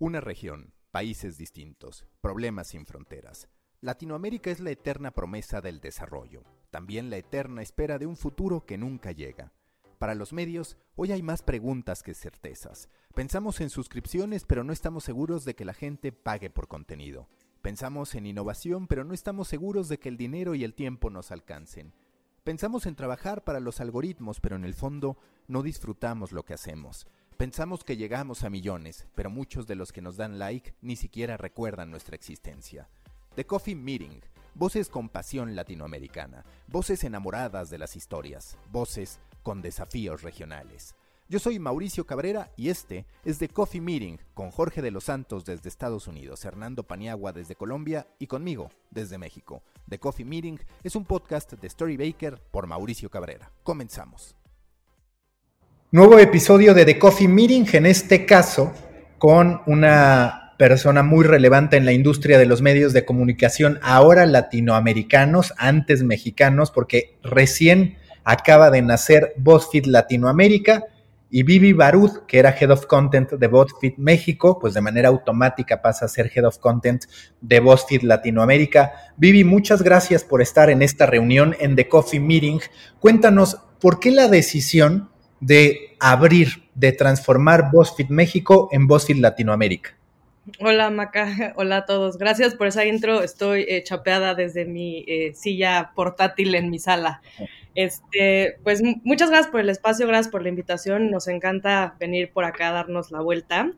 Una región, países distintos, problemas sin fronteras. Latinoamérica es la eterna promesa del desarrollo, también la eterna espera de un futuro que nunca llega. Para los medios, hoy hay más preguntas que certezas. Pensamos en suscripciones, pero no estamos seguros de que la gente pague por contenido. Pensamos en innovación, pero no estamos seguros de que el dinero y el tiempo nos alcancen. Pensamos en trabajar para los algoritmos, pero en el fondo no disfrutamos lo que hacemos. Pensamos que llegamos a millones, pero muchos de los que nos dan like ni siquiera recuerdan nuestra existencia. The Coffee Meeting, voces con pasión latinoamericana, voces enamoradas de las historias, voces con desafíos regionales. Yo soy Mauricio Cabrera y este es The Coffee Meeting con Jorge de los Santos desde Estados Unidos, Hernando Paniagua desde Colombia y conmigo desde México. The Coffee Meeting es un podcast de Story Baker por Mauricio Cabrera. Comenzamos. Nuevo episodio de The Coffee Meeting, en este caso con una persona muy relevante en la industria de los medios de comunicación, ahora latinoamericanos, antes mexicanos, porque recién acaba de nacer BuzzFeed Latinoamérica y Vivi Barud, que era Head of Content de BuzzFeed México, pues de manera automática pasa a ser Head of Content de BuzzFeed Latinoamérica. Vivi, muchas gracias por estar en esta reunión en The Coffee Meeting. Cuéntanos, ¿por qué la decisión de abrir, de transformar BuzzFeed México en BuzzFeed Latinoamérica? Hola Maca, hola a todos. Gracias por esa intro. Estoy eh, chapeada desde mi eh, silla portátil en mi sala. Este, pues muchas gracias por el espacio, gracias por la invitación. Nos encanta venir por acá a darnos la vuelta.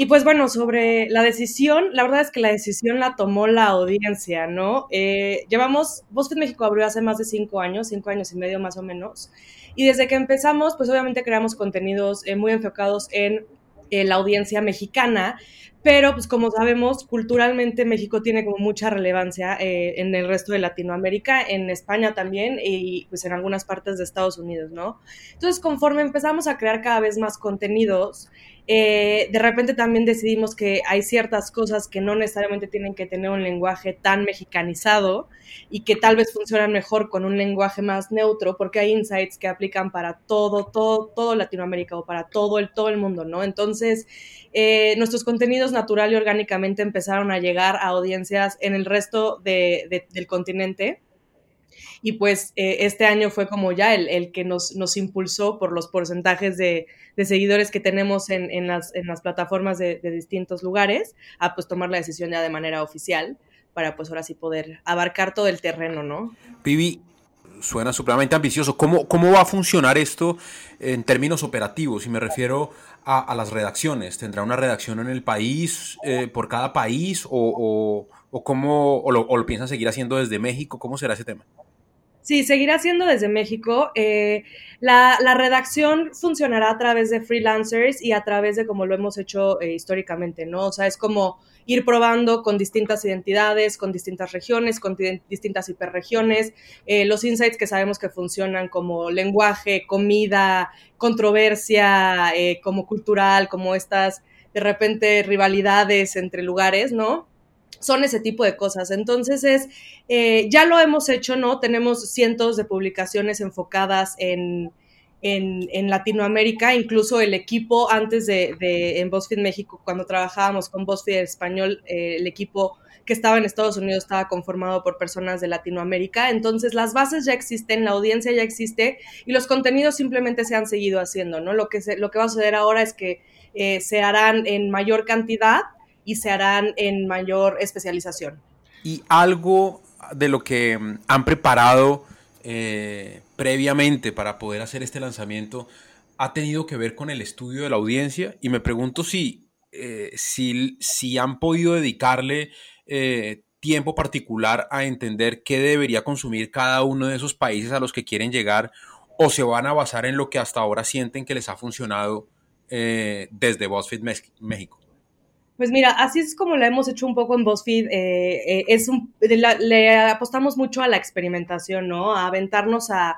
Y pues bueno, sobre la decisión, la verdad es que la decisión la tomó la audiencia, ¿no? Eh, llevamos, BuzzFeed México abrió hace más de cinco años, cinco años y medio más o menos. Y desde que empezamos, pues obviamente creamos contenidos eh, muy enfocados en eh, la audiencia mexicana, pero pues como sabemos, culturalmente México tiene como mucha relevancia eh, en el resto de Latinoamérica, en España también y pues en algunas partes de Estados Unidos, ¿no? Entonces, conforme empezamos a crear cada vez más contenidos, eh, de repente también decidimos que hay ciertas cosas que no necesariamente tienen que tener un lenguaje tan mexicanizado y que tal vez funcionan mejor con un lenguaje más neutro, porque hay insights que aplican para todo, todo, todo Latinoamérica o para todo el, todo el mundo, ¿no? Entonces, eh, nuestros contenidos natural y orgánicamente empezaron a llegar a audiencias en el resto de, del continente y pues eh, este año fue como ya el, que nos, nos, impulsó por los porcentajes de, seguidores que tenemos en, en, las, en las, plataformas de, de, distintos lugares a pues tomar la decisión ya de manera oficial para pues ahora sí poder abarcar todo el terreno, ¿no? Vivi, suena supremamente ambicioso. ¿Cómo, ¿Cómo va a funcionar esto en términos operativos? Y me refiero a, a las redacciones. ¿Tendrá una redacción en el país, eh, por cada país, o, o, o cómo, o lo, o lo piensan seguir haciendo desde México? ¿Cómo será ese tema? Sí, seguirá siendo desde México. Eh, la, la, redacción funcionará a través de freelancers y a través de como lo hemos hecho eh, históricamente, ¿no? O sea, es como ir probando con distintas identidades, con distintas regiones, con distintas hiperregiones, eh, los insights que sabemos que funcionan como lenguaje, comida, controversia, eh, como cultural, como estas de repente rivalidades entre lugares, ¿no? son ese tipo de cosas. Entonces es, eh, ya lo hemos hecho, ¿no? Tenemos cientos de publicaciones enfocadas en, en, Latinoamérica, incluso el equipo antes de, en BuzzFeed México, cuando trabajábamos con BuzzFeed Español, eh, el equipo que estaba en Estados Unidos estaba conformado por personas de Latinoamérica. Entonces las bases ya existen, la audiencia ya existe y los contenidos simplemente se han seguido haciendo, ¿no? Lo que, se, lo que va a suceder ahora es que eh, se harán en mayor cantidad y se harán en mayor especialización. Y algo de lo que han preparado eh, previamente para poder hacer este lanzamiento ha tenido que ver con el estudio de la audiencia y me pregunto si, eh, si, si, han podido dedicarle eh, tiempo particular a entender qué debería consumir cada uno de esos países a los que quieren llegar o se van a basar en lo que hasta ahora sienten que les ha funcionado eh, desde BuzzFeed México? Pues mira, así es como lo hemos hecho un poco en BuzzFeed. Eh, eh, es le apostamos mucho a la experimentación, ¿no? A aventarnos a,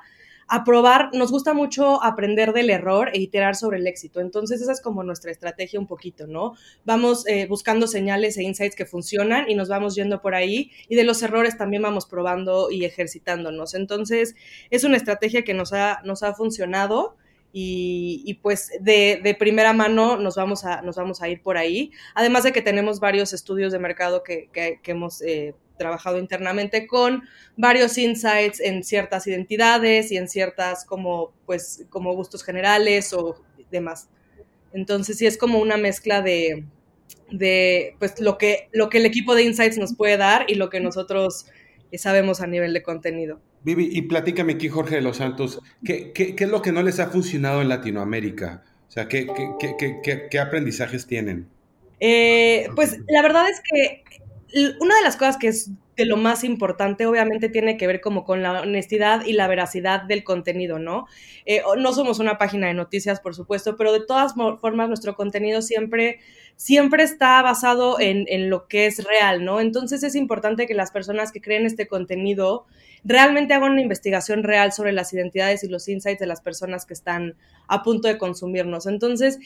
a, probar. Nos gusta mucho aprender del error e iterar sobre el éxito. Entonces, esa es como nuestra estrategia un poquito, ¿no? Vamos buscando señales e insights que funcionan y nos vamos yendo por ahí. Y de los errores también vamos probando y ejercitándonos. Entonces, es una estrategia que nos ha, nos ha funcionado y, pues de, primera mano nos vamos, a, nos vamos a ir por ahí. Además de que tenemos varios estudios de mercado que, hemos eh, trabajado internamente con varios insights en ciertas identidades y en ciertas como, pues, como gustos generales o demás. Entonces sí es como una mezcla de, de pues, lo, que, lo que el equipo de insights nos puede dar y lo que nosotros sabemos a nivel de contenido. Vivi, y platícame aquí, Jorge de los Santos, ¿qué, qué, qué es lo que no les ha funcionado en Latinoamérica? O sea, ¿qué, qué aprendizajes tienen? Eh, pues la verdad es que una de las cosas que es de lo más importante, obviamente, tiene que ver como con la honestidad y la veracidad del contenido, ¿no? Eh, no somos una página de noticias, por supuesto, pero de todas formas nuestro contenido siempre siempre está basado en, en, lo que es real, ¿no? Entonces es importante que las personas que creen este contenido realmente hagan una investigación real sobre las identidades y los insights de las personas que están a punto de consumirnos. Entonces,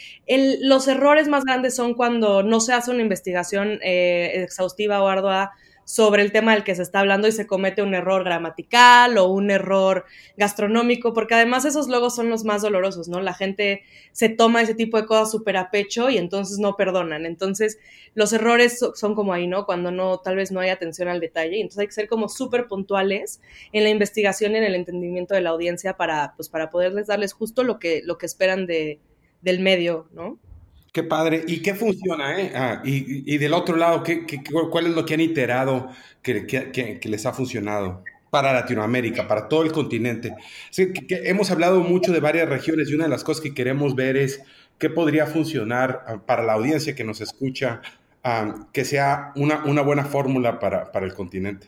los errores más grandes son cuando no se hace una investigación eh, exhaustiva o ardua sobre el tema del que se está hablando y se comete un error gramatical o un error gastronómico, porque además esos logos son los más dolorosos, ¿no? La gente se toma ese tipo de cosas súper a pecho y entonces no perdonan. Entonces, los errores son como ahí, ¿no? Cuando no, tal vez no hay atención al detalle. Entonces hay que ser como súper puntuales en la investigación y en el entendimiento de la audiencia para, pues, para poderles darles justo lo que, lo que esperan de, del medio, ¿no? Qué padre. ¿Y qué funciona? Eh? Ah, y, del otro lado, ¿qué, cuál es lo que han iterado que, les ha funcionado para Latinoamérica, para todo el continente? hemos hablado mucho de varias regiones y una de las cosas que queremos ver es qué podría funcionar ah, para la audiencia que nos escucha, ah, que sea una, una buena fórmula para, para el continente.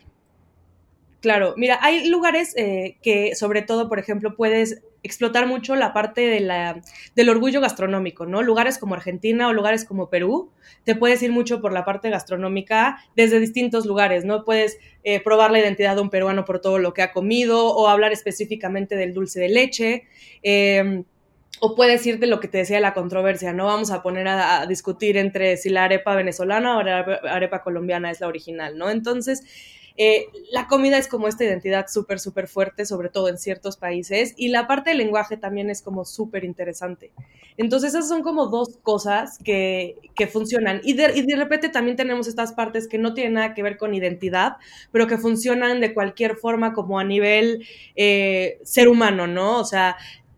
Claro, mira, hay lugares eh, que sobre todo, por ejemplo, puedes explotar mucho la parte de la, del orgullo gastronómico, ¿no? Lugares como Argentina o lugares como Perú, te puedes ir mucho por la parte gastronómica desde distintos lugares, ¿no? Puedes eh, probar la identidad de un peruano por todo lo que ha comido o hablar específicamente del dulce de leche. Em, o puedes ir de lo que te decía la controversia, no vamos a poner a, discutir entre si la arepa venezolana o la arepa colombiana es la original, ¿no? Entonces, eh, la comida es como esta identidad súper, súper fuerte, sobre todo en ciertos países, y la parte del lenguaje también es como súper interesante. Entonces, esas son como dos cosas que, que funcionan. Y de, repente también tenemos estas partes que no tienen nada que ver con identidad, pero que funcionan de cualquier forma como a nivel eh, ser humano, ¿no? O sea,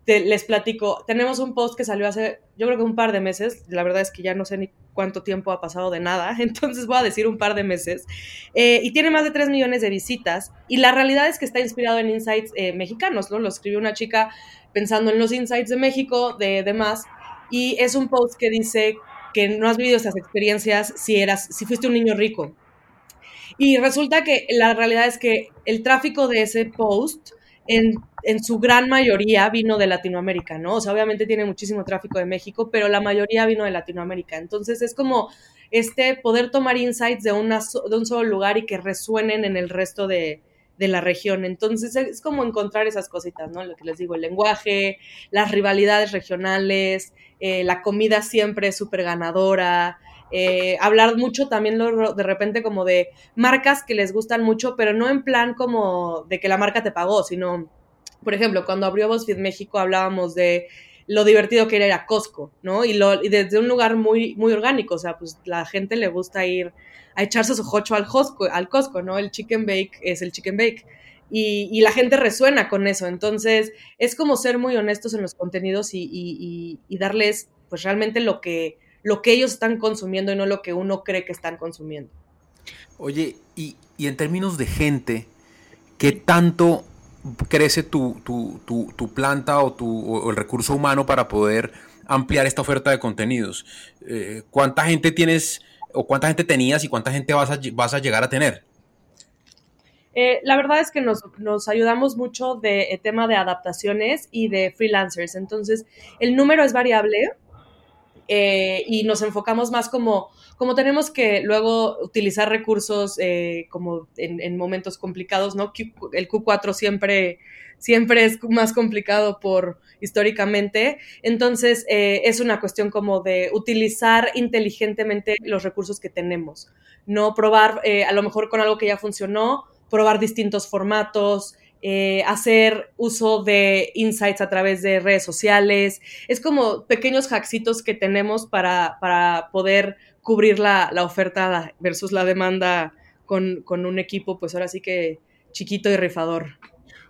les platico, tenemos un post que salió hace, yo creo que un par de meses, la verdad es que ya no sé ni cuánto tiempo ha pasado de nada, entonces voy a decir un par de meses, eh, y tiene más de 3 millones de visitas, y la realidad es que está inspirado en insights eh, mexicanos, ¿no? Lo escribió una chica pensando en los insights de México, de demás, y es un post que dice que no has vivido esas experiencias si eras, si fuiste un niño rico. Y resulta que la realidad es que el tráfico de ese post en, su gran mayoría vino de Latinoamérica, ¿no? O sea, obviamente tiene muchísimo tráfico de México, pero la mayoría vino de Latinoamérica. Entonces es como este poder tomar insights de, un solo lugar y que resuenen en el resto de, la región. Entonces es como encontrar esas cositas, ¿no? Lo que les digo, el lenguaje, las rivalidades regionales, eh, la comida siempre súper ganadora, eh, hablar mucho también de repente como de marcas que les gustan mucho, pero no en plan como de que la marca te pagó, sino, por ejemplo, cuando abrió BuzzFeed México hablábamos de lo divertido que era a Costco, ¿no? Y, lo, desde un lugar muy, muy orgánico, o sea, pues la gente le gusta ir a echarse su jocho al Costco, al ¿no? El chicken bake es el chicken bake. Y, la gente resuena con eso. Entonces, es como ser muy honestos en los contenidos y darles, pues realmente lo que, lo que ellos están consumiendo y no lo que uno cree que están consumiendo. Oye, y, en términos de gente, ¿qué tanto crece tu, tu, planta o, tu, el recurso humano para poder ampliar esta oferta de contenidos? Eh, ¿Cuánta gente tienes o cuánta gente tenías y cuánta gente vas a, vas a llegar a tener? Eh, la verdad es que nos, nos ayudamos mucho de eh, tema de adaptaciones y de freelancers. Entonces, el número es variable eh, y nos enfocamos más como, como tenemos que luego utilizar recursos como en, en, momentos complicados, ¿no? El Q4 siempre siempre es más complicado por históricamente. Entonces, eh, es una cuestión como de utilizar inteligentemente los recursos que tenemos, no probar eh, a lo mejor con algo que ya funcionó, probar distintos formatos, eh, hacer uso de insights a través de redes sociales. Es como pequeños hacksitos que tenemos para, para poder cubrir la, oferta versus la demanda con, con un equipo, pues ahora sí que chiquito y rifador.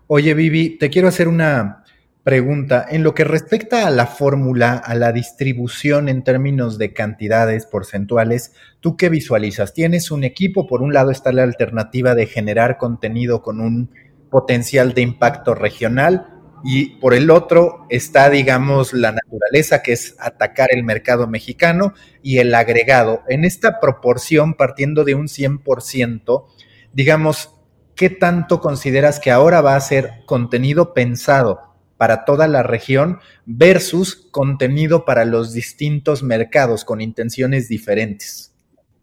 Oye, Vivi, te quiero hacer una pregunta. En lo que respecta a la fórmula, a la distribución en términos de cantidades porcentuales, ¿tú qué visualizas? ¿Tienes un equipo? Por un lado está la alternativa de generar contenido con un potencial de impacto regional y por el otro está, digamos, la naturaleza, que es atacar el mercado mexicano y el agregado. En esta proporción, partiendo de un 100%, digamos, ¿qué tanto consideras que ahora va a ser contenido pensado para toda la región versus contenido para los distintos mercados con intenciones diferentes?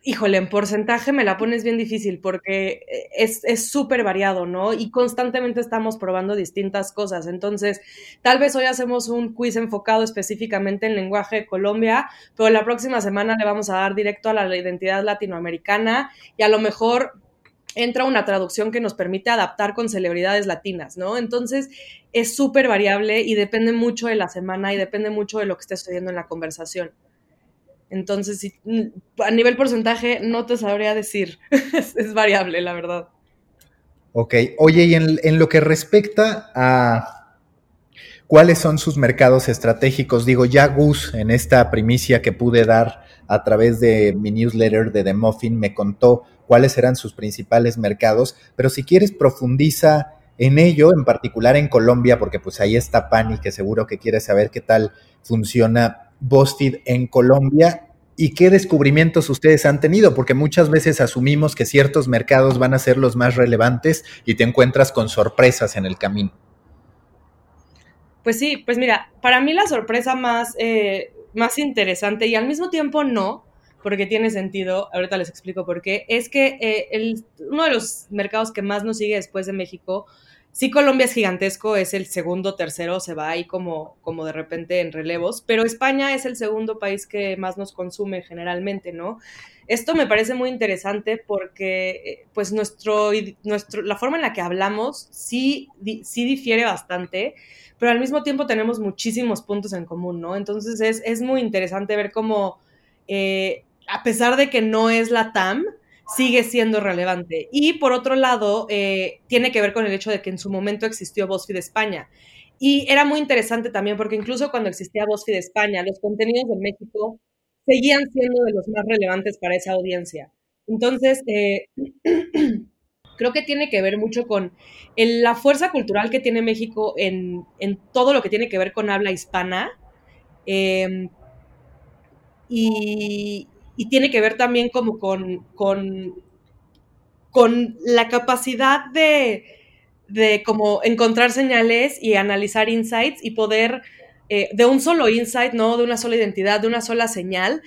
Híjole, en porcentaje me la pones bien difícil porque es súper variado, ¿no? Y constantemente estamos probando distintas cosas. Entonces, tal vez hoy hacemos un quiz enfocado específicamente en lenguaje de Colombia, pero la próxima semana le vamos a dar directo a la identidad latinoamericana y a lo mejor entra una traducción que nos permite adaptar con celebridades latinas, ¿no? Entonces, es súper variable y depende mucho de la semana y depende mucho de lo que esté sucediendo en la conversación. Entonces, a nivel porcentaje, no te sabría decir. es, variable, la verdad. Ok. Oye, y en, en lo que respecta a cuáles son sus mercados estratégicos, digo, ya Gus, en esta primicia que pude dar a través de mi newsletter de The Muffin, me contó cuáles eran sus principales mercados, pero si quieres profundiza en ello, en particular en Colombia, porque pues ahí está Pani, que seguro que quiere saber qué tal funciona BuzzFeed en Colombia y qué descubrimientos ustedes han tenido, porque muchas veces asumimos que ciertos mercados van a ser los más relevantes y te encuentras con sorpresas en el camino. Pues sí, pues mira, para mí la sorpresa más, eh, más interesante y al mismo tiempo no, porque tiene sentido, ahorita les explico por qué, es que eh, el, uno de los mercados que más nos sigue después de México, sí Colombia es gigantesco, es el segundo, tercero, se va ahí como, como de repente en relevos, pero España es el segundo país que más nos consume generalmente, ¿no? Esto me parece muy interesante porque eh, pues nuestro, nuestro, la forma en la que hablamos sí, sí difiere bastante, pero al mismo tiempo tenemos muchísimos puntos en común, ¿no? Entonces es, es muy interesante ver cómo eh, a pesar de que no es la TAM, sigue siendo relevante. Y por otro lado, eh, tiene que ver con el hecho de que en su momento existió BuzzFeed España. Y era muy interesante también porque incluso cuando existía BuzzFeed España, los contenidos de México seguían siendo de los más relevantes para esa audiencia. Entonces, eh, creo que tiene que ver mucho con la fuerza cultural que tiene México en, todo lo que tiene que ver con habla hispana. Em, y, y tiene que ver también como con, con, con la capacidad de, de como encontrar señales y analizar insights y poder eh, de un solo insight, ¿no? De una sola identidad, de una sola señal,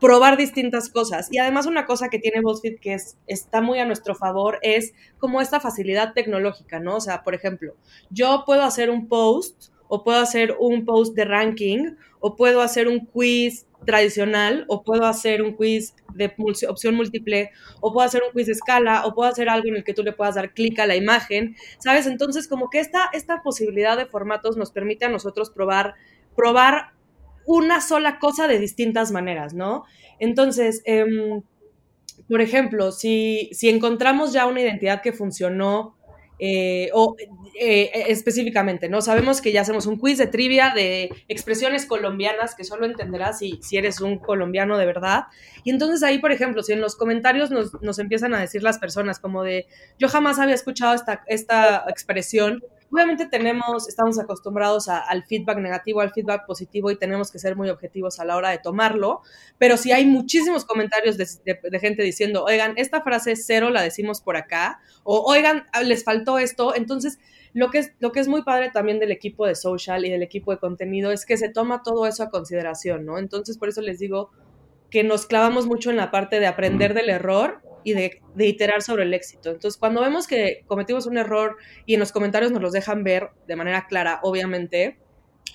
probar distintas cosas. Y además una cosa que tiene BuzzFeed que es, está muy a nuestro favor es como esta facilidad tecnológica, ¿no? O sea, por ejemplo, yo puedo hacer un post o puedo hacer un post de ranking o puedo hacer un quiz tradicional o puedo hacer un quiz de opción múltiple o puedo hacer un quiz de escala o puedo hacer algo en el que tú le puedas dar clic a la imagen, ¿sabes? Entonces como que esta, esta posibilidad de formatos nos permite a nosotros probar, probar una sola cosa de distintas maneras, ¿no? Entonces, em, por ejemplo, si, si encontramos ya una identidad que funcionó eh, o eh, específicamente, ¿no? Sabemos que ya hacemos un quiz de trivia de expresiones colombianas que solo entenderás si, si eres un colombiano de verdad. Y entonces ahí, por ejemplo, si en los comentarios nos, empiezan a decir las personas como de, yo jamás había escuchado esta, esta expresión, obviamente tenemos, estamos acostumbrados al feedback negativo, al feedback positivo y tenemos que ser muy objetivos a la hora de tomarlo, pero si hay muchísimos comentarios de, de, gente diciendo, oigan, esta frase cero la decimos por acá, o oigan, les faltó esto, entonces lo que, es, lo que es muy padre también del equipo de social y del equipo de contenido es que se toma todo eso a consideración, ¿no? Entonces, por eso les digo que nos clavamos mucho en la parte de aprender del error y de, iterar sobre el éxito. Entonces, cuando vemos que cometimos un error y en los comentarios nos los dejan ver de manera clara, obviamente,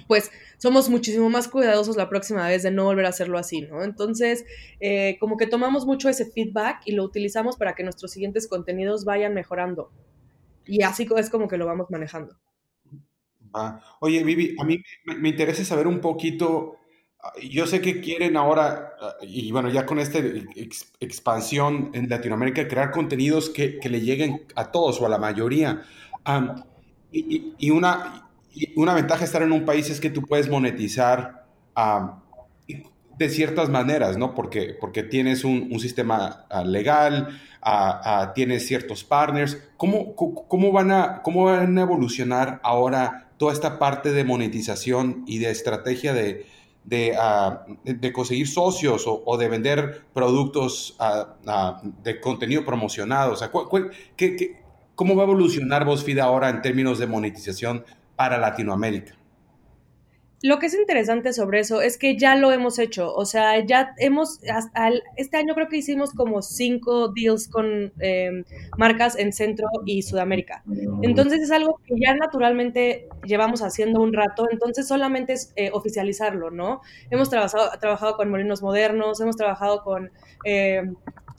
pues somos muchísimo más cuidadosos la próxima vez de no volver a hacerlo así, ¿no? Entonces, eh, como que tomamos mucho ese feedback y lo utilizamos para que nuestros siguientes contenidos vayan mejorando. Y así es como que lo vamos manejando. Oye, Vivi, a mí me, interesa saber un poquito, ah, yo sé que quieren ahora, ah, y bueno, ya con esta expansión en Latinoamérica, crear contenidos que, le lleguen a todos o a la mayoría. y, una, una ventaja de estar en un país es que tú puedes monetizar de ciertas maneras, ¿no? Porque, porque tienes un, un sistema ah, legal, tienes ciertos partners. ¿Cómo, cómo, van a, ¿Cómo van a evolucionar ahora toda esta parte de monetización y de estrategia de, de, de conseguir socios o, de vender productos de contenido promocionado? O cómo va a evolucionar BuzzFeed ahora en términos de monetización para Latinoamérica? Lo que es interesante sobre eso es que ya lo hemos hecho, o sea, ya hemos, hasta este año creo que hicimos como cinco deals con em, marcas en Centro y Sudamérica. Entonces es algo que ya naturalmente llevamos haciendo un rato, entonces solamente es eh, oficializarlo, ¿no? Hemos trabajado, trabajado con Molinos Modernos, hemos trabajado con... Em,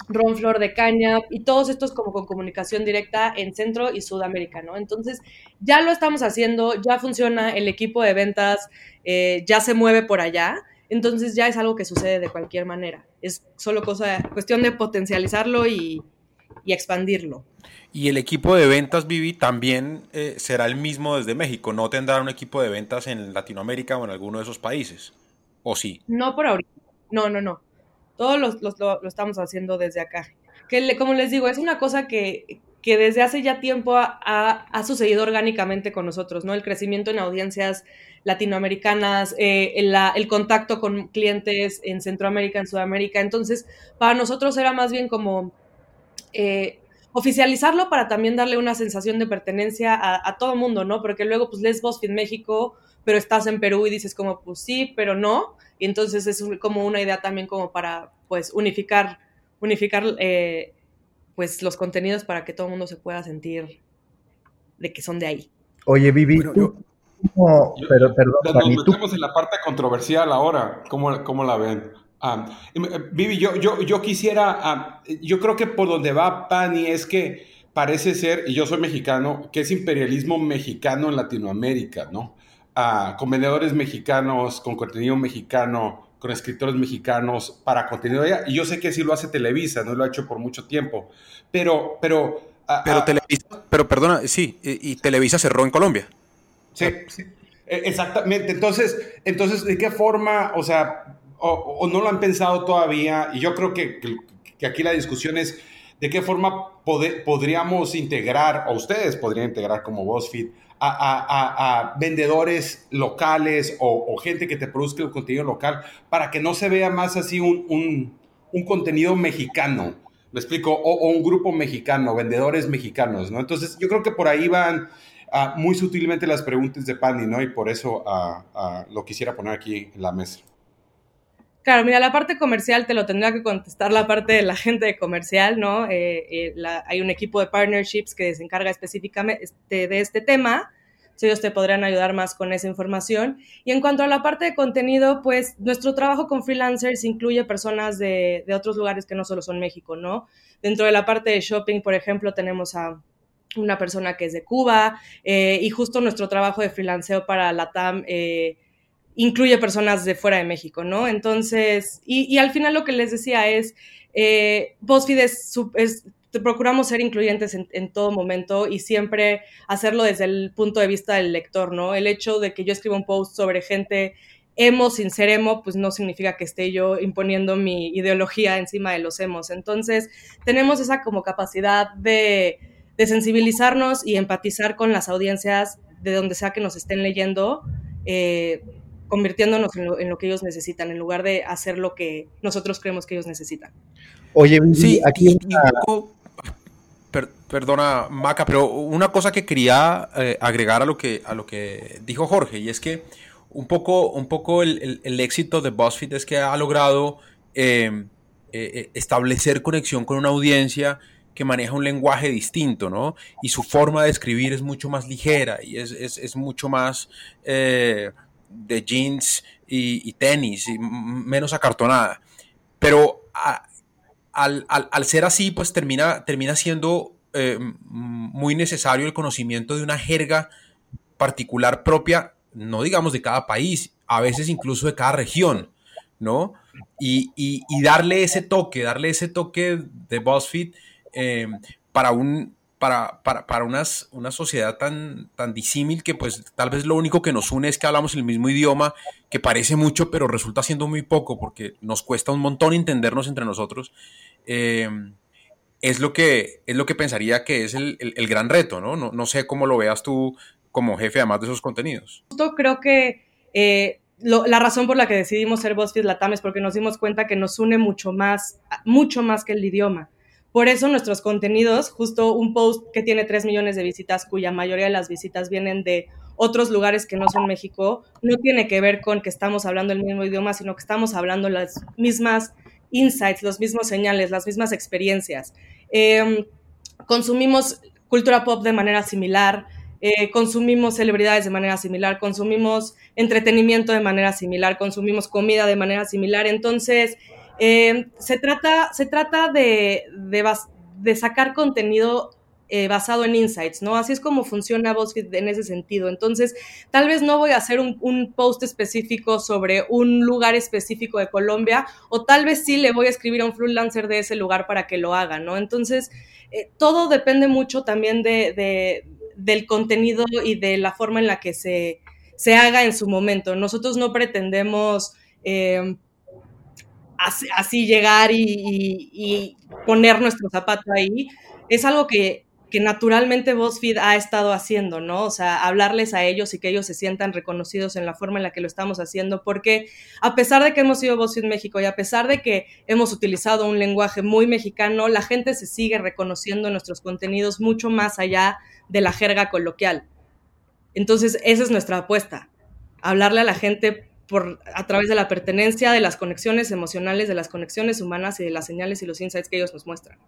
Ron Flor de Caña y todos estos como con comunicación directa en Centro y Sudamérica, ¿no? Entonces, ya lo estamos haciendo, ya funciona, el equipo de ventas eh, ya se mueve por allá, entonces ya es algo que sucede de cualquier manera. Es solo cosa, cuestión de potencializarlo y, expandirlo. Y el equipo de ventas, Vivi, también eh, será el mismo desde México, no tendrá un equipo de ventas en Latinoamérica o en alguno de esos países, ¿o sí? No por ahorita, no, no, no. Todos lo, estamos haciendo desde acá. Que como les digo, es una cosa que, que desde hace ya tiempo ha, sucedido orgánicamente con nosotros, ¿no? El crecimiento en audiencias latinoamericanas, eh, el, contacto con clientes en Centroamérica, en Sudamérica. Entonces, para nosotros era más bien como eh, oficializarlo para también darle una sensación de pertenencia a, a todo mundo, ¿no? Porque luego, pues, les BuzzFeed México, pero estás en Perú y dices como, pues sí, pero no. Y entonces es como una idea también como para, pues, unificar, unificar, eh, pues, los contenidos para que todo el mundo se pueda sentir de que son de ahí. Oye, Vivi, pero, perdón, nos metemos en la parte controversial ahora, ¿cómo, cómo la ven? Eh, Vivi, yo, yo, yo quisiera, ah, yo creo que por donde va Pani es que parece ser, y yo soy mexicano, que es imperialismo mexicano en Latinoamérica, ¿no? Con vendedores mexicanos, con contenido mexicano, con escritores mexicanos para contenido allá. Y yo sé que sí lo hace Televisa, no lo ha hecho por mucho tiempo. Pero, pero. pero, Televisa, pero perdona, sí, y, Televisa cerró en Colombia. Sí, sí. E, exactamente. Entonces, entonces, ¿de qué forma, o sea, o, no lo han pensado todavía? Y yo creo que, que, aquí la discusión es de qué forma podríamos integrar, o ustedes podrían integrar como BuzzFeed, a, vendedores locales o, gente que te produzca el contenido local para que no se vea más así un, contenido mexicano. ¿Me explico? O, un grupo mexicano, vendedores mexicanos, ¿no? Entonces, yo creo que por ahí van ah, muy sutilmente las preguntas de Pani, ¿no? Y por eso ah, ah, lo quisiera poner aquí en la mesa. Claro, mira, la parte comercial te lo tendría que contestar la parte de la gente de comercial, ¿no? Eh, eh, hay un equipo de partnerships que se encarga específicamente este, de este tema. ellos te podrían ayudar más con esa información. Y en cuanto a la parte de contenido, pues nuestro trabajo con freelancers incluye personas de, otros lugares que no solo son México, ¿no? Dentro de la parte de shopping, por ejemplo, tenemos a una persona que es de Cuba eh, y justo nuestro trabajo de freelanceo para la TAM incluye personas de fuera de México, ¿no? Entonces, y, al final lo que les decía es, eh, BuzzFeed es, procuramos ser incluyentes en, todo momento y siempre hacerlo desde el punto de vista del lector, ¿no? El hecho de que yo escriba un post sobre gente emo sin ser emo, pues no significa que esté yo imponiendo mi ideología encima de los emos. Entonces, tenemos esa como capacidad de, de sensibilizarnos y empatizar con las audiencias de donde sea que nos estén leyendo, eh, convirtiéndonos en lo, que ellos necesitan, en lugar de hacer lo que nosotros creemos que ellos necesitan. Oye, sí, aquí perdona, Maca, pero una cosa que quería eh, agregar a lo que, a lo que dijo Jorge, y es que un poco, un poco el, éxito de BuzzFeed es que ha logrado em, eh, eh, establecer conexión con una audiencia que maneja un lenguaje distinto, ¿no? Y su forma de escribir es mucho más ligera y es, mucho más de jeans y, tenis y menos acartonada. Pero al, ser así, pues termina, termina siendo eh, muy necesario el conocimiento de una jerga particular propia, no digamos de cada país, a veces incluso de cada región, ¿no? Y, darle ese toque, darle ese toque de BuzzFeed eh, para un, para, para, unas, una sociedad tan, tan disímil que pues tal vez lo único que nos une es que hablamos el mismo idioma, que parece mucho, pero resulta siendo muy poco porque nos cuesta un montón entendernos entre nosotros. Eh, es lo que, es lo que pensaría que es el, gran reto, ¿no? ¿no? sé cómo lo veas tú como jefe además de esos contenidos. Justo creo que eh, la razón por la que decidimos ser BuzzFeed Latam es porque nos dimos cuenta que nos une mucho más, mucho más que el idioma. Por eso nuestros contenidos, justo un post que tiene 3 millones de visitas, cuya mayoría de las visitas vienen de otros lugares que no son México, no tiene que ver con que estamos hablando el mismo idioma, sino que estamos hablando las mismas insights, los mismos señales, las mismas experiencias. Em, consumimos cultura pop de manera similar, eh, consumimos celebridades de manera similar, consumimos entretenimiento de manera similar, consumimos comida de manera similar. Entonces, em, se trata, se trata de, de sacar contenido eh, basado en insights, ¿no? Así es como funciona BuzzFeed en ese sentido. Entonces, tal vez no voy a hacer un, post específico sobre un lugar específico de Colombia, o tal vez sí le voy a escribir a un freelancer de ese lugar para que lo haga, ¿no? Entonces, eh, todo depende mucho también de, del contenido y de la forma en la que se, se haga en su momento. Nosotros no pretendemos... Eh, así, llegar y, y, poner nuestro zapato ahí. Es algo que que naturalmente BuzzFeed ha estado haciendo, ¿no? O sea, hablarles a ellos y que ellos se sientan reconocidos en la forma en la que lo estamos haciendo, porque a pesar de que hemos sido BuzzFeed México y a pesar de que hemos utilizado un lenguaje muy mexicano, la gente se sigue reconociendo nuestros contenidos mucho más allá de la jerga coloquial. Entonces, esa es nuestra apuesta, hablarle a la gente por, a través de la pertenencia, de las conexiones emocionales, de las conexiones humanas y de las señales y los insights que ellos nos muestran.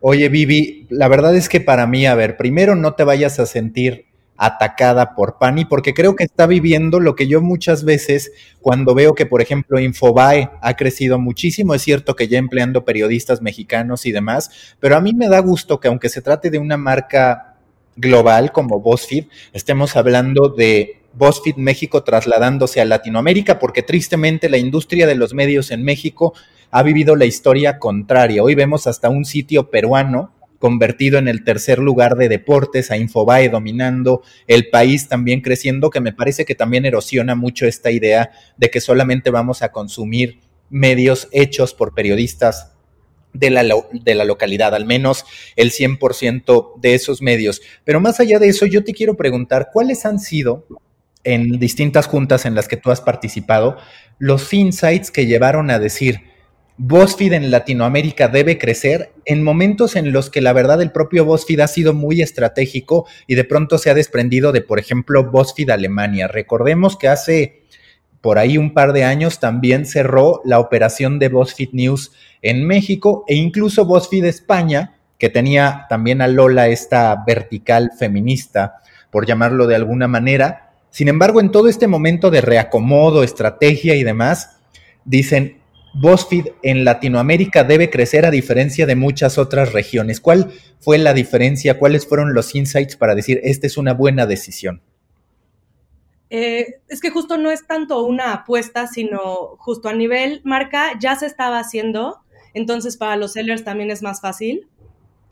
Oye, Vivi, la verdad es que para mí, a ver, primero no te vayas a sentir atacada por Pani, porque creo que está viviendo lo que yo muchas veces cuando veo que, por ejemplo, Infobae ha crecido muchísimo, es cierto que ya empleando periodistas mexicanos y demás, pero a mí me da gusto que aunque se trate de una marca global como BuzzFeed, estemos hablando de BuzzFeed México trasladándose a Latinoamérica, porque tristemente la industria de los medios en México ha vivido la historia contraria. Hoy vemos hasta un sitio peruano convertido en el tercer lugar de deportes, a Infobae dominando, el país también creciendo, que me parece que también erosiona mucho esta idea de que solamente vamos a consumir medios hechos por periodistas de la, de la, localidad, al menos el 100% de esos medios. Pero más allá de eso, yo te quiero preguntar, ¿cuáles han sido en distintas juntas en las que tú has participado los insights que llevaron a decir, BuzzFeed en Latinoamérica debe crecer en momentos en los que la verdad el propio BuzzFeed ha sido muy estratégico y de pronto se ha desprendido de, por ejemplo, BuzzFeed Alemania. Recordemos que hace por ahí un par de años también cerró la operación de BuzzFeed News en México e incluso BuzzFeed España, que tenía también a Lola esta vertical feminista, por llamarlo de alguna manera. Sin embargo, en todo este momento de reacomodo, estrategia y demás, dicen, BuzzFeed en Latinoamérica debe crecer a diferencia de muchas otras regiones. ¿Cuál fue la diferencia? ¿Cuáles fueron los insights para decir esta es una buena decisión? Eh, es que justo no es tanto una apuesta, sino justo a nivel marca ya se estaba haciendo, entonces para los sellers también es más fácil.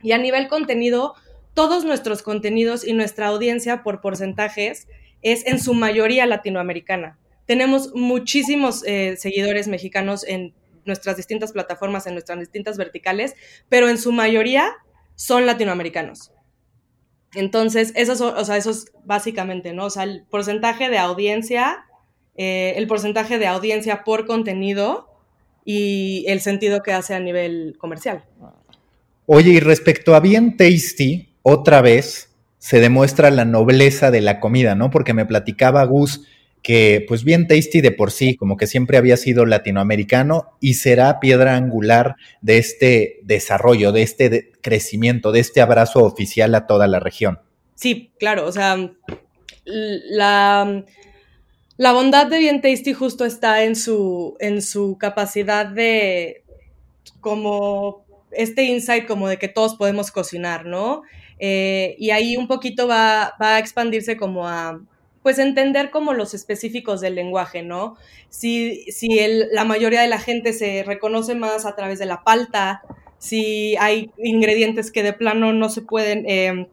Y a nivel contenido, todos nuestros contenidos y nuestra audiencia por porcentajes es en su mayoría latinoamericana. Tenemos muchísimos eh, seguidores mexicanos en nuestras distintas plataformas, en nuestras distintas verticales, pero en su mayoría son latinoamericanos. Entonces, eso, o sea, es básicamente, ¿no? O sea, el porcentaje de audiencia, eh, el porcentaje de audiencia por contenido y el sentido que hace a nivel comercial. Oye, y respecto a Bien Tasty, otra vez se demuestra la nobleza de la comida, ¿no? Porque me platicaba Gus que pues bien tasty de por sí, como que siempre había sido latinoamericano y será piedra angular de este desarrollo, de este crecimiento, de este abrazo oficial a toda la región. Sí, claro, o sea, la, la bondad de bien tasty justo está en su, en su capacidad de como este insight como de que todos podemos cocinar, ¿no? Eh, y ahí un poquito va, va a expandirse como a pues entender como los específicos del lenguaje, ¿no? Si, si la mayoría de la gente se reconoce más a través de la palta, si hay ingredientes que de plano no se pueden em,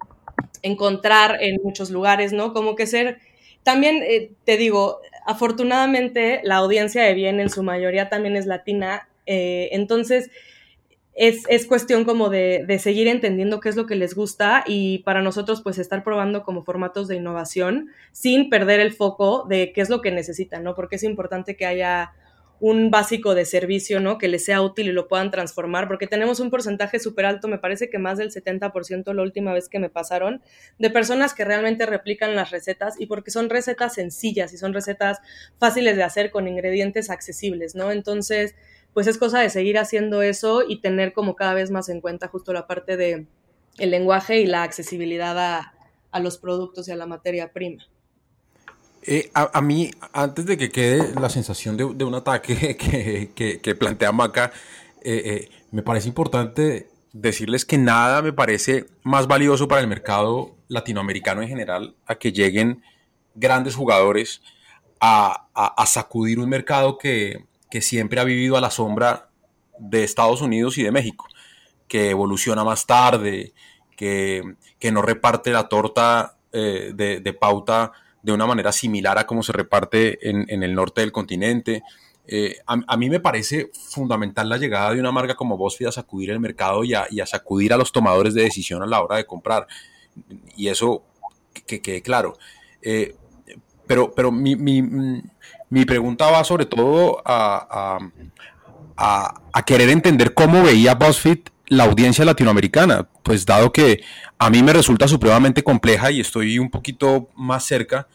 encontrar en muchos lugares, ¿no? Como que ser, también eh, te digo, afortunadamente la audiencia de bien en su mayoría también es latina, eh, entonces es, cuestión como de, seguir entendiendo qué es lo que les gusta y para nosotros pues estar probando como formatos de innovación sin perder el foco de qué es lo que necesitan, ¿no? Porque es importante que haya un básico de servicio, ¿no? Que les sea útil y lo puedan transformar, porque tenemos un porcentaje súper alto, me parece que más del 70% la última vez que me pasaron, de personas que realmente replican las recetas y porque son recetas sencillas y son recetas fáciles de hacer con ingredientes accesibles, ¿no? Entonces, pues es cosa de seguir haciendo eso y tener como cada vez más en cuenta justo la parte de el lenguaje y la accesibilidad a, los productos y a la materia prima. Eh, a, mí, antes de que quede la sensación de, un ataque que, plantea Maca, eh, eh, me parece importante decirles que nada me parece más valioso para el mercado latinoamericano en general a que lleguen grandes jugadores a sacudir un mercado que, que siempre ha vivido a la sombra de Estados Unidos y de México, que evoluciona más tarde, que, no reparte la torta eh, de, pauta de una manera similar a cómo se reparte en, el norte del continente. Eh, a, mí me parece fundamental la llegada de una marca como BuzzFeed a sacudir el mercado y a, sacudir a los tomadores de decisión a la hora de comprar. Y eso que quede claro. Eh, pero, pero mi, mi pregunta va sobre todo a, querer entender cómo veía BuzzFeed la audiencia latinoamericana, pues dado que a mí me resulta supremamente compleja y estoy un poquito más cerca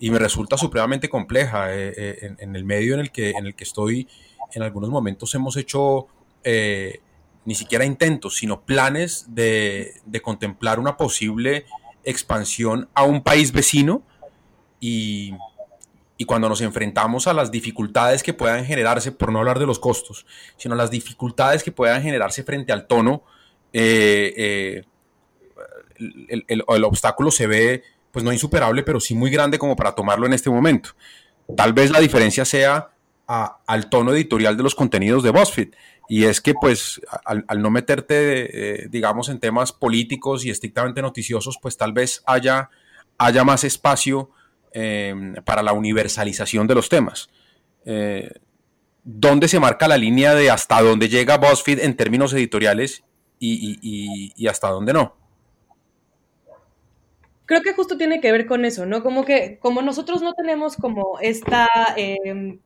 y me resulta supremamente compleja eh, eh, en, el medio en el, que, en el que estoy, en algunos momentos hemos hecho eh, ni siquiera intentos, sino planes de, de contemplar una posible expansión a un país vecino. Y y cuando nos enfrentamos a las dificultades que puedan generarse, por no hablar de los costos, sino las dificultades que puedan generarse frente al tono, eh, eh, el, obstáculo se ve, pues no insuperable, pero sí muy grande como para tomarlo en este momento. Tal vez la diferencia sea al tono editorial de los contenidos de BuzzFeed. Y es que, pues, al, no meterte, eh, digamos, en temas políticos y estrictamente noticiosos, pues tal vez haya, haya más espacio Em, para la universalización de los temas. Eh, ¿Dónde se marca la línea de hasta dónde llega BuzzFeed en términos editoriales y, hasta dónde no? Creo que justo tiene que ver con eso, ¿no? Como que como nosotros no tenemos como esta, em,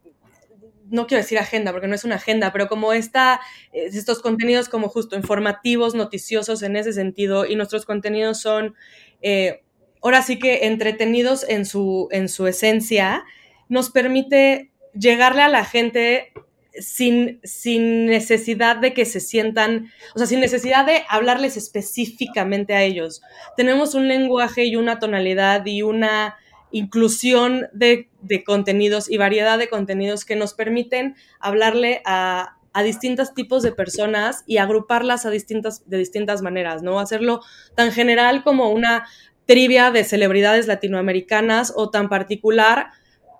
no quiero decir agenda, porque no es una agenda, pero como esta, estos contenidos como justo informativos, noticiosos en ese sentido, y nuestros contenidos son eh, ahora sí que entretenidos en su, en su esencia, nos permite llegarle a la gente sin, sin necesidad de que se sientan, o sea, sin necesidad de hablarles específicamente a ellos. Tenemos un lenguaje y una tonalidad y una inclusión de, contenidos y variedad de contenidos que nos permiten hablarle a, a distintos tipos de personas y agruparlas a distintas, de distintas maneras, ¿no? Hacerlo tan general como una trivia de celebridades latinoamericanas o tan particular,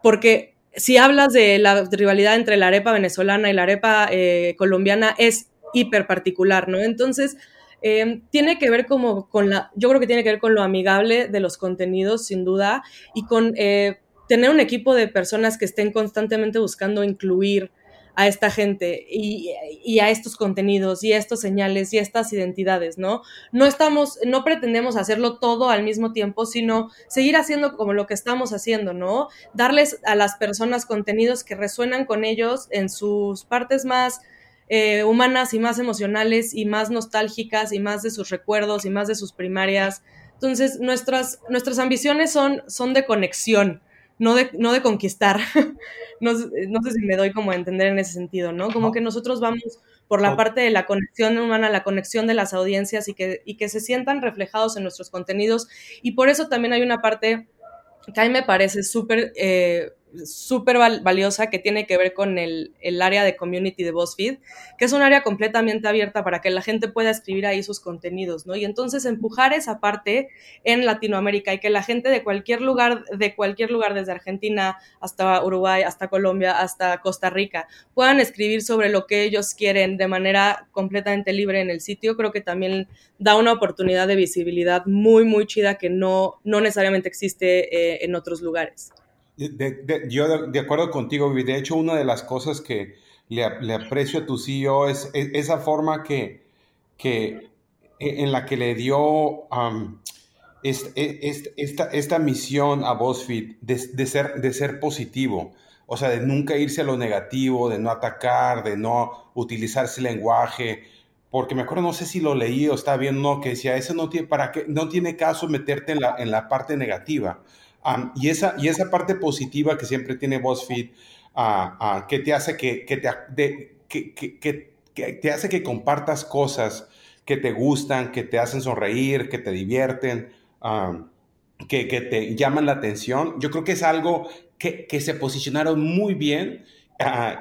porque si hablas de la rivalidad entre la arepa venezolana y la arepa eh, colombiana, es hiper particular, ¿no? Entonces, em, tiene que ver como con la, yo creo que tiene que ver con lo amigable de los contenidos, sin duda, y con eh, tener un equipo de personas que estén constantemente buscando incluir a esta gente y, y, a estos contenidos y a estos señales y a estas identidades, ¿no? No estamos, no pretendemos hacerlo todo al mismo tiempo, sino seguir haciendo como lo que estamos haciendo, ¿no? Darles a las personas contenidos que resuenan con ellos en sus partes más eh, humanas y más emocionales y más nostálgicas y más de sus recuerdos y más de sus primarias. Entonces, nuestras, nuestras ambiciones son, son de conexión, no de, no de conquistar. no, no, sé si me doy como a entender en ese sentido, ¿no? Como que nosotros vamos por la parte de la conexión humana, la conexión de las audiencias y que, y que se sientan reflejados en nuestros contenidos. Y por eso también hay una parte que a mí me parece súper eh, súper valiosa que tiene que ver con el, el, área de community de BuzzFeed, que es un área completamente abierta para que la gente pueda escribir ahí sus contenidos, ¿no? Y entonces empujar esa parte en Latinoamérica y que la gente de cualquier lugar, de cualquier lugar, desde Argentina hasta Uruguay, hasta Colombia, hasta Costa Rica, puedan escribir sobre lo que ellos quieren de manera completamente libre en el sitio, creo que también da una oportunidad de visibilidad muy, muy chida que no, no necesariamente existe eh, en otros lugares. Yo de, acuerdo contigo, De hecho, una de las cosas que le, aprecio a tu CEO es, esa forma que, que, e, en la que le dio e, esta, esta, misión a BuzzFeed de, ser, de ser positivo. O sea, de nunca irse a lo negativo, de no atacar, de no utilizar ese lenguaje. Porque me acuerdo, no sé si lo leí o estaba viendo, que decía, eso no tiene, para qué, no tiene caso meterte en la, en la parte negativa y, esa, y esa parte positiva que siempre tiene BuzzFeed, uh, que te hace que, que te, que, que, te hace que compartas cosas que te gustan, que te hacen sonreír, que te divierten, que, te llaman la atención. Yo creo que es algo que, se posicionaron muy bien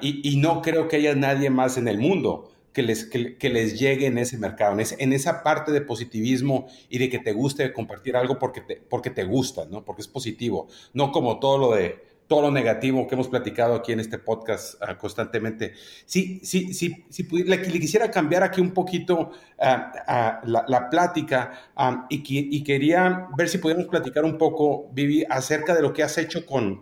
y, y, no creo que haya nadie más en el mundo que les, que, les llegue en ese mercado, en, en, esa parte de positivismo y de que te guste compartir algo porque te, porque te gusta, ¿no? Porque es positivo, no como todo lo de todo lo negativo que hemos platicado aquí en este podcast uh, constantemente. Sí, sí, sí, sí le, le, quisiera cambiar aquí un poquito uh, la, la, plática y, y, quería ver si podemos platicar un poco, Vivi, acerca de lo que has hecho con,